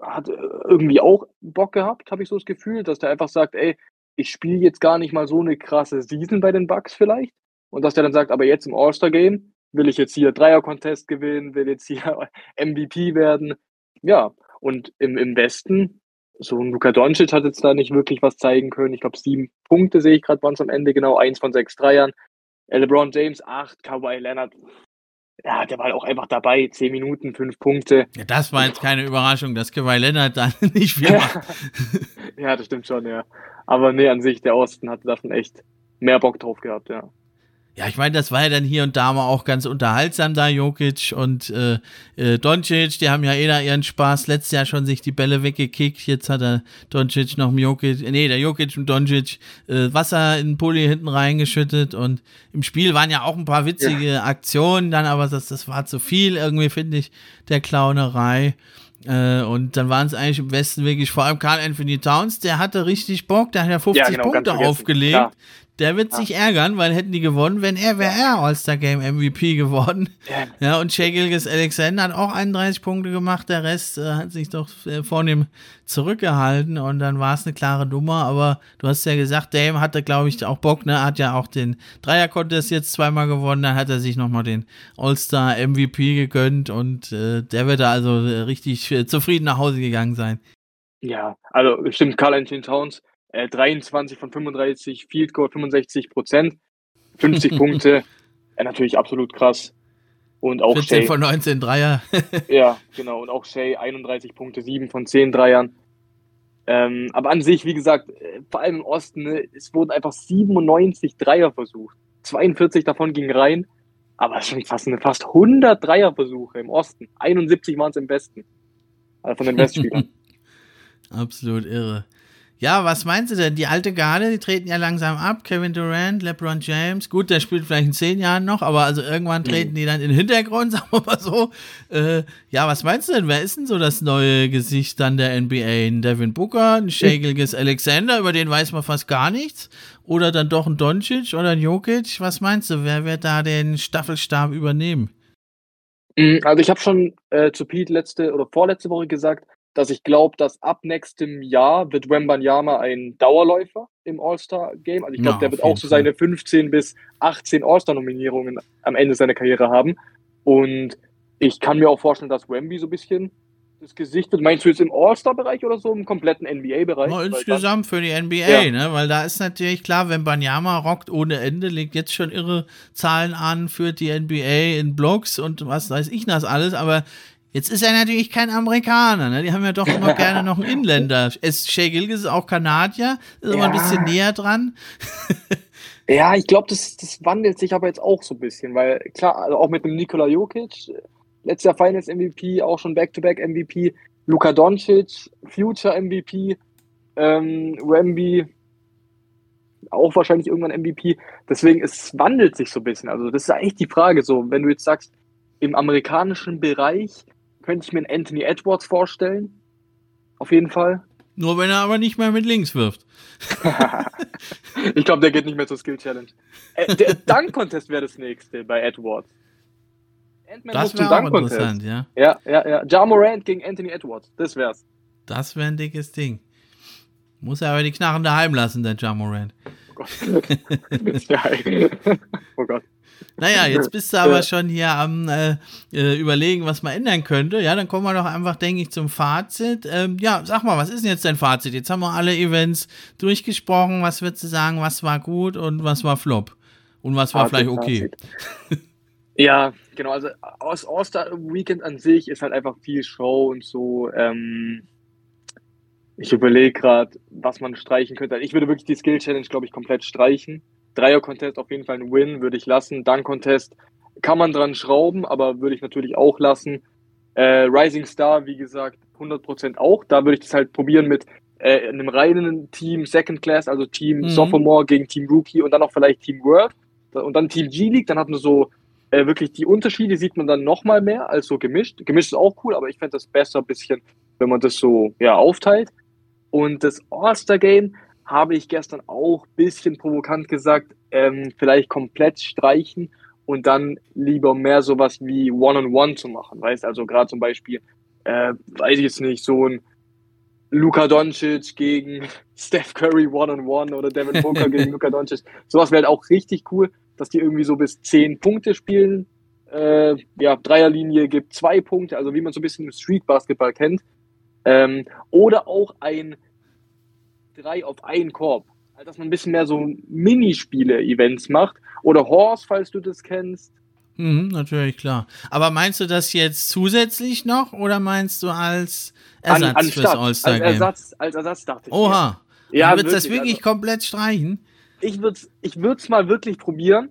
hat irgendwie auch Bock gehabt, habe ich so das Gefühl, dass der einfach sagt, ey, ich spiele jetzt gar nicht mal so eine krasse Season bei den Bucks vielleicht. Und dass der dann sagt, aber jetzt im All-Star-Game will ich jetzt hier Dreier-Contest gewinnen, will jetzt hier MVP werden. Ja, und im, im Westen, so ein Luka Doncic hat jetzt da nicht wirklich was zeigen können. Ich glaube, sieben Punkte sehe ich gerade bei uns am Ende, genau, eins von sechs Dreiern. LeBron James, acht, Kawhi Leonard, ja, der war auch einfach dabei, zehn Minuten, fünf Punkte. Ja, das war jetzt keine Überraschung, dass Kawhi Leonard da nicht viel macht. ja, das stimmt schon, ja. Aber nee, an sich, der Osten hatte da schon echt mehr Bock drauf gehabt, ja. Ja, ich meine, das war ja dann hier und da mal auch ganz unterhaltsam da, Jokic und äh, äh, Doncic, die haben ja eh da ihren Spaß. Letztes Jahr schon sich die Bälle weggekickt. Jetzt hat er Doncic noch Jokic, äh, nee, der Jokic und Doncic äh, Wasser in den Pulli hinten reingeschüttet und im Spiel waren ja auch ein paar witzige ja. Aktionen, dann aber das, das war zu viel irgendwie, finde ich, der Clownerei. Äh, und dann waren es eigentlich im Westen wirklich vor allem Carl Anthony Towns, der hatte richtig Bock, der hat ja 50 ja, genau, Punkte aufgelegt. Klar. Der wird ja. sich ärgern, weil hätten die gewonnen, wenn er wäre er All-Star Game MVP geworden. Ja, ja und Shea Gilgis Alexander hat auch 31 Punkte gemacht, der Rest äh, hat sich doch äh, vornehm zurückgehalten und dann war es eine klare Nummer, aber du hast ja gesagt, Dame hatte, glaube ich, auch Bock, ne, hat ja auch den Dreier-Contest jetzt zweimal gewonnen, dann hat er sich nochmal den All-Star MVP gegönnt und äh, der wird da also äh, richtig äh, zufrieden nach Hause gegangen sein. Ja, also stimmt, Carl Anthony Towns äh, 23 von 35, Field Goal 65 Prozent, 50 Punkte. Ja, natürlich absolut krass. Und auch 14 Shay, von 19 Dreier. ja, genau. Und auch Shay 31 Punkte, 7 von 10 Dreiern. Ähm, aber an sich, wie gesagt, äh, vor allem im Osten, ne, es wurden einfach 97 Dreier versucht. 42 davon gingen rein. Aber schon fast, eine, fast 100 Dreierversuche im Osten. 71 waren es im Westen. Also von den Westspielern. Absolut irre. Ja, was meinst du denn? Die alte Garde, die treten ja langsam ab. Kevin Durant, LeBron James. Gut, der spielt vielleicht in zehn Jahren noch, aber also irgendwann mhm. treten die dann in den Hintergrund, sagen wir mal so. Äh, ja, was meinst du denn? Wer ist denn so das neue Gesicht dann der NBA? Ein Devin Booker, ein Shagilgis Alexander, über den weiß man fast gar nichts. Oder dann doch ein Doncic oder ein Jokic? Was meinst du? Wer wird da den Staffelstab übernehmen? Mhm, also ich habe schon äh, zu Pete letzte oder vorletzte Woche gesagt, dass ich glaube, dass ab nächstem Jahr wird Wembanyama ein Dauerläufer im All-Star-Game. Also ich glaube, ja, der wird auch so seine 15 bis 18 All-Star-Nominierungen am Ende seiner Karriere haben. Und ich kann mir auch vorstellen, dass Wemby so ein bisschen das Gesicht wird. Meinst du jetzt im All-Star-Bereich oder so im kompletten NBA-Bereich? No, insgesamt für die NBA, ja. ne? Weil da ist natürlich klar, wenn Banyama rockt ohne Ende, legt jetzt schon irre Zahlen an, führt die NBA in Blogs und was weiß ich das alles, aber Jetzt ist er natürlich kein Amerikaner, ne? Die haben ja doch immer gerne noch einen Inländer. Es, Shea Gilgis ist auch Kanadier, ist ja. aber ein bisschen näher dran. ja, ich glaube, das, das wandelt sich aber jetzt auch so ein bisschen, weil klar, also auch mit dem Nikola Jokic, letztes Jahr Finals MVP, auch schon Back-to-Back -back MVP, Luka Doncic, Future MVP, ähm, Wemby, auch wahrscheinlich irgendwann MVP. Deswegen, es wandelt sich so ein bisschen. Also, das ist eigentlich die Frage so, wenn du jetzt sagst, im amerikanischen Bereich könnte ich mir einen Anthony Edwards vorstellen. Auf jeden Fall. Nur wenn er aber nicht mehr mit links wirft. ich glaube, der geht nicht mehr zur Skill Challenge. Äh, der Dunk Contest wäre das nächste bei Edwards. das wäre auch interessant, ja. Ja, ja, ja. Ja Morant gegen Anthony Edwards. Das wär's. Das wäre ein dickes Ding. Muss er aber die Knarren daheim lassen, der Ja Morant. Oh Gott. oh Gott. Naja, jetzt bist du aber schon hier am äh, äh, überlegen, was man ändern könnte. Ja, dann kommen wir doch einfach, denke ich, zum Fazit. Ähm, ja, sag mal, was ist denn jetzt dein Fazit? Jetzt haben wir alle Events durchgesprochen. Was würdest du sagen, was war gut und was war Flop? Und was war Fazit, vielleicht okay? Ja, genau. Also aus All-Star Weekend an sich ist halt einfach viel Show und so. Ähm, ich überlege gerade, was man streichen könnte. Ich würde wirklich die Skill Challenge, glaube ich, komplett streichen. Dreier-Contest auf jeden Fall ein Win, würde ich lassen. Dunk-Contest kann man dran schrauben, aber würde ich natürlich auch lassen. Äh, Rising Star, wie gesagt, 100% auch. Da würde ich das halt probieren mit äh, einem reinen Team Second Class, also Team mhm. Sophomore gegen Team Rookie und dann auch vielleicht Team World und dann Team G-League. Dann hat man so äh, wirklich die Unterschiede, sieht man dann nochmal mehr als so gemischt. Gemischt ist auch cool, aber ich fände das besser ein bisschen, wenn man das so ja, aufteilt. Und das All-Star-Game, habe ich gestern auch bisschen provokant gesagt, ähm, vielleicht komplett streichen und dann lieber mehr sowas wie One-on-One -on -One zu machen. Weißt also gerade zum Beispiel, äh, weiß ich jetzt nicht, so ein Luka Doncic gegen Steph Curry One-on-One -on -One oder Devin Booker gegen Luka Doncic. Sowas wäre halt auch richtig cool, dass die irgendwie so bis zehn Punkte spielen. Äh, ja, Dreierlinie gibt zwei Punkte, also wie man so ein bisschen im Street Basketball kennt. Ähm, oder auch ein drei auf einen Korb. Also, dass man ein bisschen mehr so Minispiele-Events macht. Oder Horse, falls du das kennst. Mhm, natürlich, klar. Aber meinst du das jetzt zusätzlich noch oder meinst du als Ersatz an, fürs All-Star-Game? Als Ersatz, als Ersatz dachte ich. Oha. Ja, du würdest das wirklich also, komplett streichen? Ich würde es ich würd's mal wirklich probieren.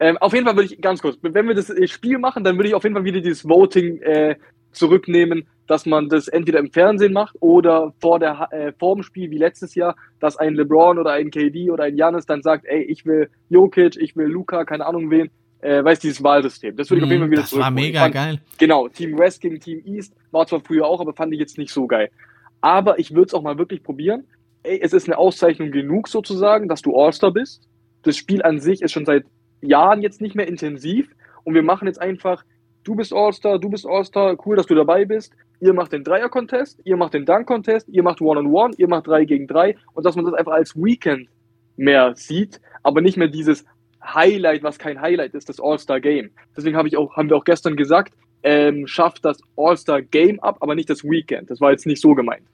Ähm, auf jeden Fall würde ich, ganz kurz, wenn wir das Spiel machen, dann würde ich auf jeden Fall wieder dieses Voting äh, zurücknehmen, dass man das entweder im Fernsehen macht oder vor, der, äh, vor dem Spiel wie letztes Jahr, dass ein LeBron oder ein KD oder ein Janis dann sagt, ey, ich will Jokic, ich will Luca, keine Ahnung wen, äh, weiß dieses Wahlsystem. Das würde ich auf jeden Fall wieder Das war mega fand, geil. Genau, Team West gegen Team East war zwar früher auch, aber fand ich jetzt nicht so geil. Aber ich würde es auch mal wirklich probieren. Ey, es ist eine Auszeichnung genug sozusagen, dass du All-Star bist. Das Spiel an sich ist schon seit Jahren jetzt nicht mehr intensiv und wir machen jetzt einfach du bist All-Star, du bist All-Star, cool, dass du dabei bist. Ihr macht den Dreier-Contest, ihr macht den Dunk-Contest, ihr macht One-on-One, -on -One, ihr macht drei gegen drei und dass man das einfach als Weekend mehr sieht, aber nicht mehr dieses Highlight, was kein Highlight ist, das All-Star-Game. Deswegen habe ich auch, haben wir auch gestern gesagt, ähm, schafft das All-Star-Game ab, aber nicht das Weekend. Das war jetzt nicht so gemeint.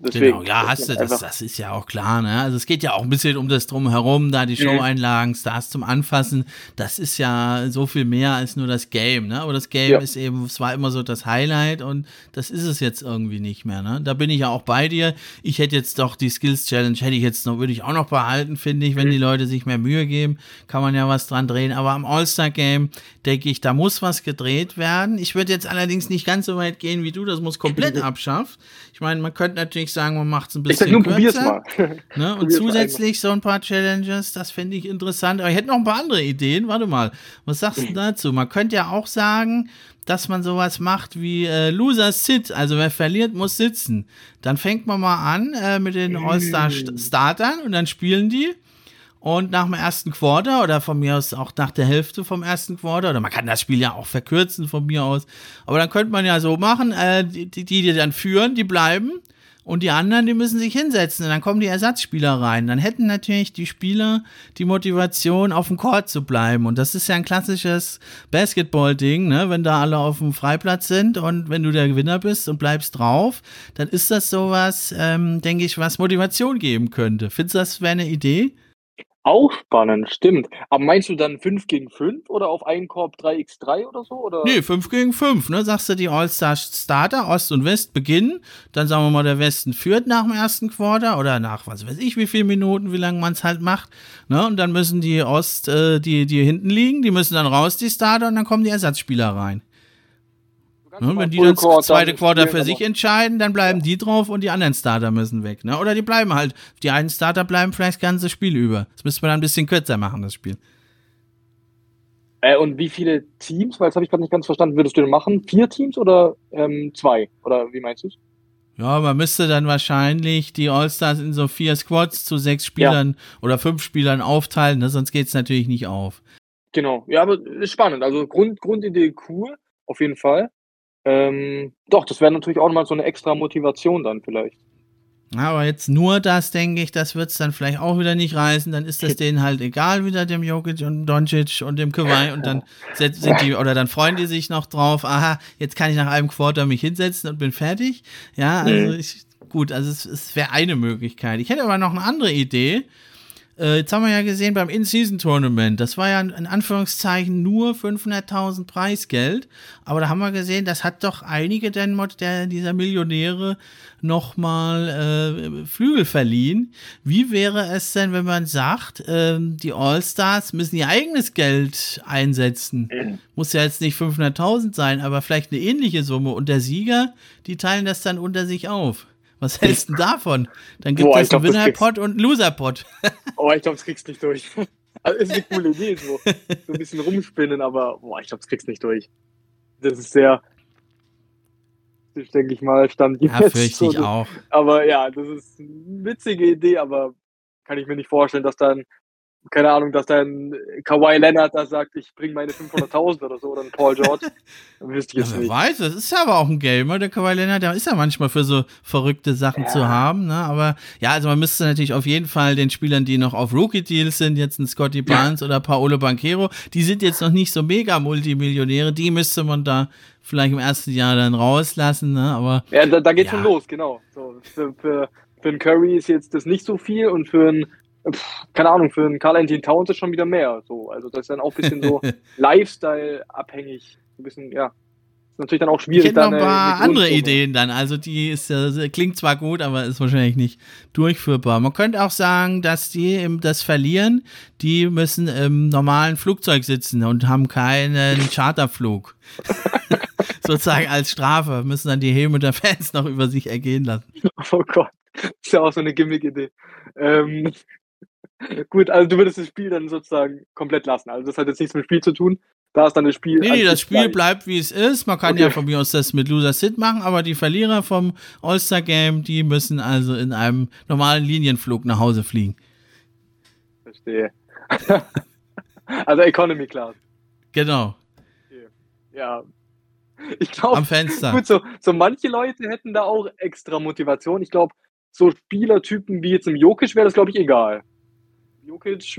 Deswegen, genau, ja, hast du, das, das ist ja auch klar, ne? Also es geht ja auch ein bisschen um das Drumherum, da die mhm. Show-Einlagen, Stars zum Anfassen, das ist ja so viel mehr als nur das Game, ne? Aber das Game ja. ist eben, es war immer so das Highlight und das ist es jetzt irgendwie nicht mehr, ne? Da bin ich ja auch bei dir. Ich hätte jetzt doch die Skills Challenge, hätte ich jetzt noch, würde ich auch noch behalten, finde ich, wenn mhm. die Leute sich mehr Mühe geben, kann man ja was dran drehen. Aber am All-Star-Game denke ich, da muss was gedreht werden. Ich würde jetzt allerdings nicht ganz so weit gehen wie du, das muss komplett abschafft. Ich meine, man könnte natürlich sagen, man macht es ein bisschen ich sag nur, kürzer. Mal. Ne? Und zusätzlich so ein paar Challenges, das finde ich interessant. Aber ich hätte noch ein paar andere Ideen. Warte mal, was sagst du dazu? Man könnte ja auch sagen, dass man sowas macht wie äh, Loser Sit, also wer verliert, muss sitzen. Dann fängt man mal an äh, mit den All-Star-Startern und dann spielen die. Und nach dem ersten Quarter oder von mir aus auch nach der Hälfte vom ersten Quarter, oder man kann das Spiel ja auch verkürzen von mir aus, aber dann könnte man ja so machen, äh, die, die, die dann führen, die bleiben und die anderen, die müssen sich hinsetzen und dann kommen die Ersatzspieler rein. Dann hätten natürlich die Spieler die Motivation, auf dem Court zu bleiben. Und das ist ja ein klassisches Basketball-Ding, ne? Wenn da alle auf dem Freiplatz sind und wenn du der Gewinner bist und bleibst drauf, dann ist das sowas, ähm, denke ich, was Motivation geben könnte. Findest du, das wäre eine Idee? Auch spannend, stimmt. Aber meinst du dann 5 gegen 5 oder auf einen Korb 3x3 oder so? Oder? Nee, 5 gegen 5, ne? Sagst du, die All-Star-Starter, Ost und West beginnen. Dann sagen wir mal, der Westen führt nach dem ersten Quarter oder nach was weiß ich, wie viele Minuten, wie lange man es halt macht. Ne? Und dann müssen die Ost, äh, die, die hinten liegen, die müssen dann raus, die Starter, und dann kommen die Ersatzspieler rein. Ne, wenn die dann das zweite Quarter für sich entscheiden, dann bleiben ja. die drauf und die anderen Starter müssen weg. Ne? Oder die bleiben halt, die einen Starter bleiben vielleicht das ganze Spiel über. Das müsste man dann ein bisschen kürzer machen, das Spiel. Äh, und wie viele Teams, weil das habe ich gerade nicht ganz verstanden, würdest du denn machen? Vier Teams oder ähm, zwei? Oder wie meinst du es? Ja, man müsste dann wahrscheinlich die All-Stars in so vier Squads zu sechs Spielern ja. oder fünf Spielern aufteilen, ne? sonst geht es natürlich nicht auf. Genau, ja, aber ist spannend. Also Grund, Grundidee cool, auf jeden Fall. Ähm, doch, das wäre natürlich auch mal so eine extra Motivation dann vielleicht. Aber jetzt nur das, denke ich, das wird es dann vielleicht auch wieder nicht reißen. Dann ist das denen halt egal, wieder dem Jokic und Doncic und dem Kawhi. Und dann sind die, oder dann freuen die sich noch drauf, aha, jetzt kann ich nach einem Quarter mich hinsetzen und bin fertig. Ja, also ich, gut, also es, es wäre eine Möglichkeit. Ich hätte aber noch eine andere Idee. Äh, jetzt haben wir ja gesehen beim In-Season-Tournament, das war ja in Anführungszeichen nur 500.000 Preisgeld, aber da haben wir gesehen, das hat doch einige denn der, dieser Millionäre nochmal äh, Flügel verliehen. Wie wäre es denn, wenn man sagt, äh, die All-Stars müssen ihr eigenes Geld einsetzen? Mhm. Muss ja jetzt nicht 500.000 sein, aber vielleicht eine ähnliche Summe und der Sieger, die teilen das dann unter sich auf. Was hältst du davon? Dann gibt Boah, es einen Winner-Pot und einen Loser-Pot. oh, ich glaube, das kriegst du nicht durch. Also ist eine coole Idee, so, so ein bisschen rumspinnen, aber boah, ich glaube, das kriegst du nicht durch. Das ist sehr, das denke ich mal, stand jetzt. Ja, fürchte so, ich auch. Aber ja, das ist eine witzige Idee, aber kann ich mir nicht vorstellen, dass dann keine Ahnung, dass dann Kawhi Leonard da sagt, ich bringe meine 500.000 oder so, oder ein Paul George. Dann wüsste ich jetzt ja, nicht. weiß, das ist ja aber auch ein Gamer, der Kawhi Leonard, der ist ja manchmal für so verrückte Sachen ja. zu haben, ne? Aber ja, also man müsste natürlich auf jeden Fall den Spielern, die noch auf Rookie-Deals sind, jetzt ein Scotty Barnes ja. oder Paolo Banquero, die sind jetzt noch nicht so mega Multimillionäre, die müsste man da vielleicht im ersten Jahr dann rauslassen, ne? Aber. Ja, da, da geht's ja. schon los, genau. So, für, für, für einen Curry ist jetzt das nicht so viel und für einen keine Ahnung, für einen Carl Anthony Towns ist schon wieder mehr. So. Also das ist dann auch ein bisschen so Lifestyle-abhängig. Ein bisschen, ja. Ist natürlich dann auch schwierig. Ich hätte noch ein paar andere Ideen dann. Also die ist, klingt zwar gut, aber ist wahrscheinlich nicht durchführbar. Man könnte auch sagen, dass die das verlieren, die müssen im normalen Flugzeug sitzen und haben keinen Charterflug. Sozusagen als Strafe müssen dann die Helme der Fans noch über sich ergehen lassen. Oh Gott, das ist ja auch so eine Gimmick-Idee. Ähm, Gut, also du würdest das Spiel dann sozusagen komplett lassen. Also das hat jetzt nichts mit dem Spiel zu tun. Da ist dann das Spiel. Nee, nee, das Spiel gleich. bleibt wie es ist. Man kann okay. ja von mir aus das mit Loser Sit machen, aber die Verlierer vom All-Star Game, die müssen also in einem normalen Linienflug nach Hause fliegen. Verstehe. also Economy Class. Genau. Okay. Ja. Ich glaube. Am Fenster. Gut, so, so manche Leute hätten da auch extra Motivation. Ich glaube, so Spielertypen wie jetzt im Jokic wäre das, glaube ich, egal. Jokic,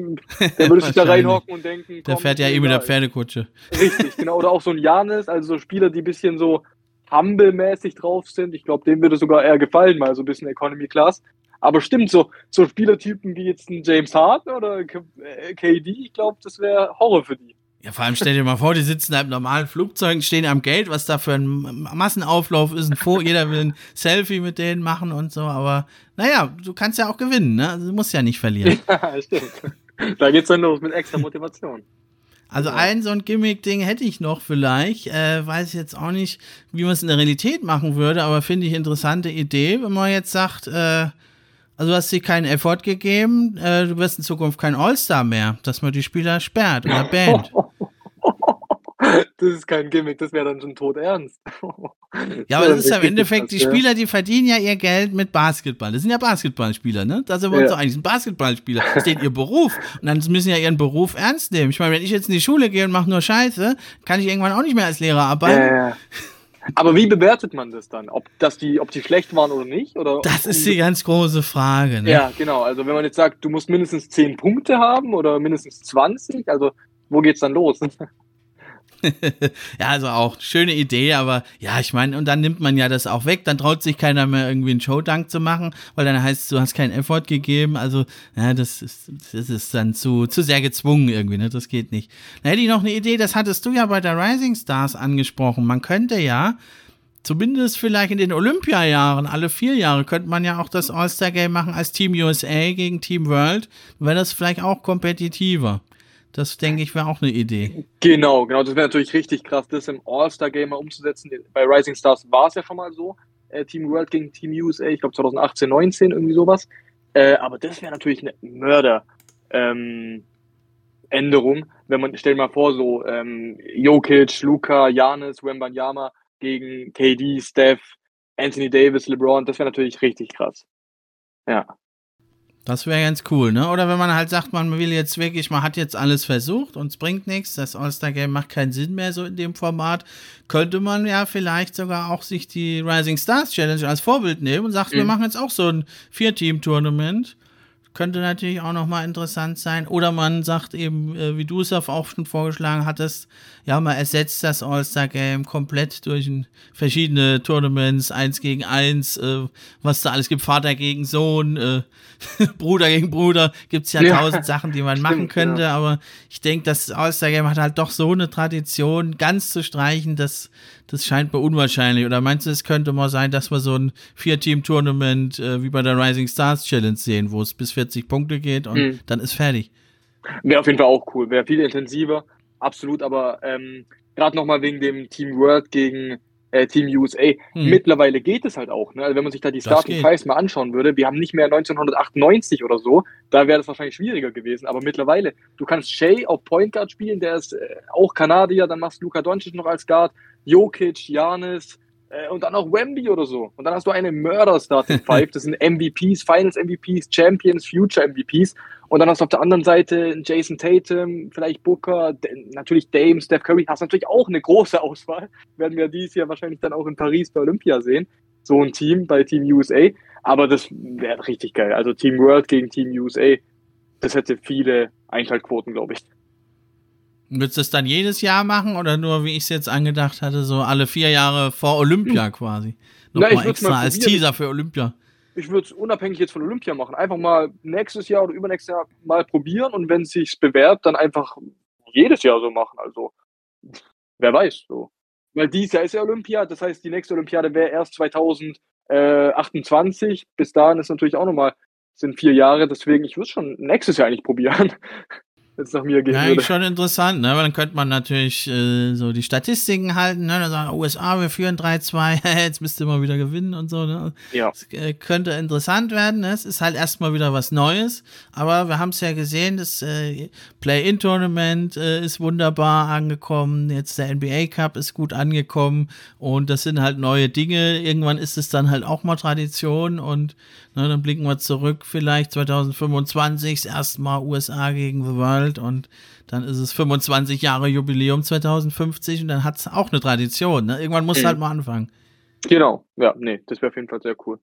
der würde sich da reinhocken und denken. Komm, der fährt ja eh mit der Pferdekutsche. Richtig, genau. Oder auch so ein Janis, also so Spieler, die ein bisschen so humble-mäßig drauf sind. Ich glaube, dem würde sogar eher gefallen, mal so ein bisschen Economy Class. Aber stimmt, so, so Spielertypen wie jetzt ein James Harden oder KD, ich glaube, das wäre Horror für die. Ja, vor allem stell dir mal vor, die sitzen da im normalen Flugzeug, stehen am Gate, was da für ein Massenauflauf ist, ein Fo jeder will ein Selfie mit denen machen und so, aber naja, du kannst ja auch gewinnen, ne? Also, du musst ja nicht verlieren. Ja, stimmt. Da geht's dann los mit extra Motivation. Also ein so ein Gimmick-Ding hätte ich noch vielleicht, äh, weiß ich jetzt auch nicht, wie man es in der Realität machen würde, aber finde ich interessante Idee, wenn man jetzt sagt, äh, also du hast dir keinen Effort gegeben, äh, du wirst in Zukunft kein All-Star mehr, dass man die Spieler sperrt oder bannt. Das ist kein Gimmick, das wäre dann schon tot ernst. ja, aber das ist ja im Endeffekt, die Spieler, die verdienen ja ihr Geld mit Basketball. Das sind ja Basketballspieler, ne? Das sind wir uns ja. eigentlich ein Basketballspieler. Das ist ihr Beruf. Und dann müssen ja ihren Beruf ernst nehmen. Ich meine, wenn ich jetzt in die Schule gehe und mache nur Scheiße, kann ich irgendwann auch nicht mehr als Lehrer arbeiten. Ja, ja. Aber wie bewertet man das dann? Ob, das die, ob die schlecht waren oder nicht? Oder das ist die ganz große Frage. Ne? Ja, genau. Also wenn man jetzt sagt, du musst mindestens 10 Punkte haben oder mindestens 20, also wo geht's dann los? ja, also auch schöne Idee, aber ja, ich meine, und dann nimmt man ja das auch weg, dann traut sich keiner mehr irgendwie einen Showdank zu machen, weil dann heißt du hast keinen Effort gegeben, also ja, das ist, das ist dann zu, zu sehr gezwungen irgendwie, ne, das geht nicht. Da hätte ich noch eine Idee, das hattest du ja bei der Rising Stars angesprochen, man könnte ja zumindest vielleicht in den Olympiajahren, alle vier Jahre, könnte man ja auch das All-Star-Game machen als Team USA gegen Team World, wäre das vielleicht auch kompetitiver. Das denke ich wäre auch eine Idee. Genau, genau. Das wäre natürlich richtig krass, das im All-Star-Game mal umzusetzen. Bei Rising Stars war es ja schon mal so. Äh, Team World gegen Team USA, ich glaube 2018, 19, irgendwie sowas. Äh, aber das wäre natürlich eine Mörder. Ähm, wenn man, stell dir mal vor, so ähm, Jokic, Luca, Janis, Wembanyama gegen KD, Steph, Anthony Davis, LeBron, das wäre natürlich richtig krass. Ja. Das wäre ganz cool, ne? Oder wenn man halt sagt, man will jetzt wirklich, man hat jetzt alles versucht und es bringt nichts, das All-Star-Game macht keinen Sinn mehr so in dem Format, könnte man ja vielleicht sogar auch sich die Rising Stars Challenge als Vorbild nehmen und sagt, mhm. wir machen jetzt auch so ein Vier-Team-Tournament könnte natürlich auch nochmal interessant sein. Oder man sagt eben, äh, wie du es auch schon vorgeschlagen hattest, ja, man ersetzt das All-Star-Game komplett durch verschiedene Tournaments, eins gegen eins, äh, was da alles gibt, Vater gegen Sohn, äh, Bruder gegen Bruder, gibt es ja, ja, tausend Sachen, die man stimmt, machen könnte, ja. aber ich denke, das All-Star-Game hat halt doch so eine Tradition, ganz zu streichen, dass das scheint mir unwahrscheinlich. Oder meinst du, es könnte mal sein, dass wir so ein Vier-Team-Tournament äh, wie bei der Rising Stars Challenge sehen, wo es bis 40 Punkte geht und mhm. dann ist fertig? Wäre auf jeden Fall auch cool. Wäre viel intensiver, absolut. Aber ähm, gerade nochmal wegen dem Team World gegen äh, Team USA. Hm. Mittlerweile geht es halt auch. Ne? Also wenn man sich da die Starting Fives mal anschauen würde, wir haben nicht mehr 1998 oder so, da wäre das wahrscheinlich schwieriger gewesen. Aber mittlerweile, du kannst Shay auf Point Guard spielen, der ist äh, auch Kanadier, dann machst du Luka Doncic noch als Guard, Jokic, Janis und dann auch Wemby oder so. Und dann hast du eine Mörder-Starting Five. Das sind MVPs, Finals MVPs, Champions, Future MVPs. Und dann hast du auf der anderen Seite Jason Tatum, vielleicht Booker, natürlich Dame, Steph Curry. Hast natürlich auch eine große Auswahl. Werden wir dieses Jahr wahrscheinlich dann auch in Paris bei Olympia sehen. So ein Team bei Team USA. Aber das wäre richtig geil. Also Team World gegen Team USA. Das hätte viele Einschaltquoten, glaube ich. Würdest du es dann jedes Jahr machen oder nur, wie ich es jetzt angedacht hatte, so alle vier Jahre vor Olympia hm. quasi? Nochmal extra mal als Teaser für Olympia. Ich würde es unabhängig jetzt von Olympia machen. Einfach mal nächstes Jahr oder übernächstes Jahr mal probieren und wenn es sich bewährt, dann einfach jedes Jahr so machen. Also, wer weiß, so. Weil dieses Jahr ist ja Olympia, das heißt, die nächste Olympiade wäre erst 2028. Bis dahin ist natürlich auch nochmal, sind vier Jahre, deswegen, ich würde schon nächstes Jahr eigentlich probieren. Wenn es nach mir gehen ja, würde. schon interessant, ne? Weil dann könnte man natürlich äh, so die Statistiken halten, ne? Dann sagen, USA, wir führen 3-2, jetzt müsst ihr mal wieder gewinnen und so, ne? Ja. Das äh, könnte interessant werden, ne? Es ist halt erstmal wieder was Neues, aber wir haben es ja gesehen, das äh, Play-In-Tournament äh, ist wunderbar angekommen, jetzt der NBA Cup ist gut angekommen und das sind halt neue Dinge. Irgendwann ist es dann halt auch mal Tradition und ne, dann blicken wir zurück, vielleicht 2025, erstmal USA gegen The World und dann ist es 25 Jahre Jubiläum 2050 und dann hat es auch eine Tradition. Ne? Irgendwann muss mhm. halt mal anfangen. Genau, ja, nee, das wäre auf jeden Fall sehr cool.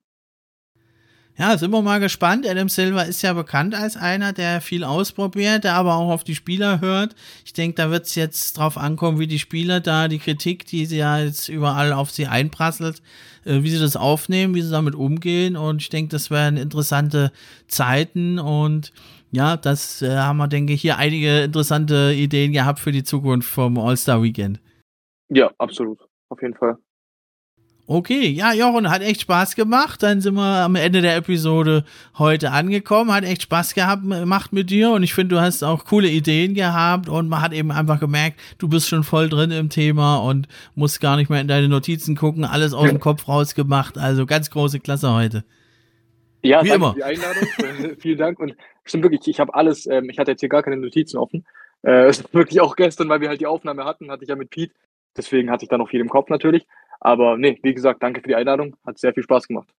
Ja, sind wir mal gespannt. Adam Silver ist ja bekannt als einer, der viel ausprobiert, der aber auch auf die Spieler hört. Ich denke, da wird es jetzt drauf ankommen, wie die Spieler da die Kritik, die sie ja jetzt überall auf sie einprasselt, äh, wie sie das aufnehmen, wie sie damit umgehen. Und ich denke, das wären interessante Zeiten und ja, das äh, haben wir, denke ich, hier einige interessante Ideen gehabt für die Zukunft vom All-Star-Weekend. Ja, absolut. Auf jeden Fall. Okay, ja, Jochen, hat echt Spaß gemacht. Dann sind wir am Ende der Episode heute angekommen. Hat echt Spaß gehabt, gemacht mit dir. Und ich finde, du hast auch coole Ideen gehabt. Und man hat eben einfach gemerkt, du bist schon voll drin im Thema und musst gar nicht mehr in deine Notizen gucken. Alles aus dem Kopf rausgemacht. Also ganz große Klasse heute. Ja, Wie danke immer. für die Einladung. Vielen Dank. Und stimmt wirklich, ich habe alles, ähm, ich hatte jetzt hier gar keine Notizen offen. Äh, wirklich auch gestern, weil wir halt die Aufnahme hatten, hatte ich ja mit Pete. Deswegen hatte ich da noch viel im Kopf natürlich. Aber nee, wie gesagt, danke für die Einladung. Hat sehr viel Spaß gemacht.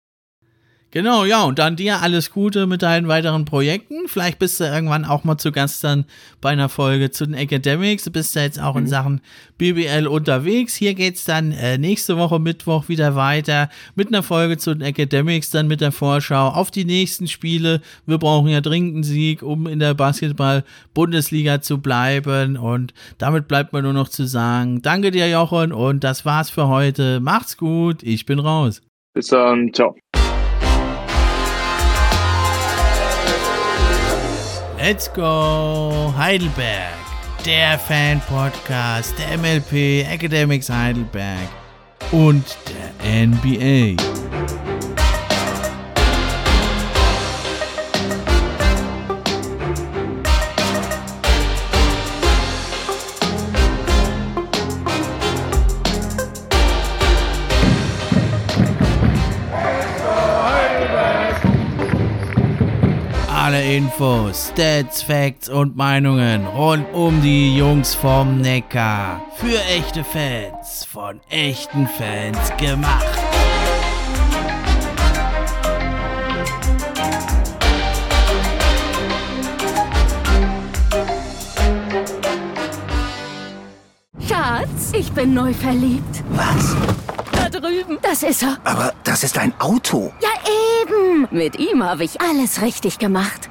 Genau, ja, und dann dir alles Gute mit deinen weiteren Projekten. Vielleicht bist du irgendwann auch mal zu Gast dann bei einer Folge zu den Academics. Du bist ja jetzt auch mhm. in Sachen BBL unterwegs. Hier geht's dann äh, nächste Woche Mittwoch wieder weiter mit einer Folge zu den Academics, dann mit der Vorschau auf die nächsten Spiele. Wir brauchen ja dringend einen Sieg, um in der Basketball-Bundesliga zu bleiben. Und damit bleibt mir nur noch zu sagen, danke dir, Jochen, und das war's für heute. Macht's gut, ich bin raus. Bis dann, ciao. Let's go Heidelberg, der Fan-Podcast der MLP Academics Heidelberg und der NBA. Infos, Stats, Facts und Meinungen rund um die Jungs vom Neckar. Für echte Fans, von echten Fans gemacht. Schatz, ich bin neu verliebt. Was? Da drüben. Das ist er. Aber das ist ein Auto. Ja, eben. Mit ihm habe ich alles richtig gemacht.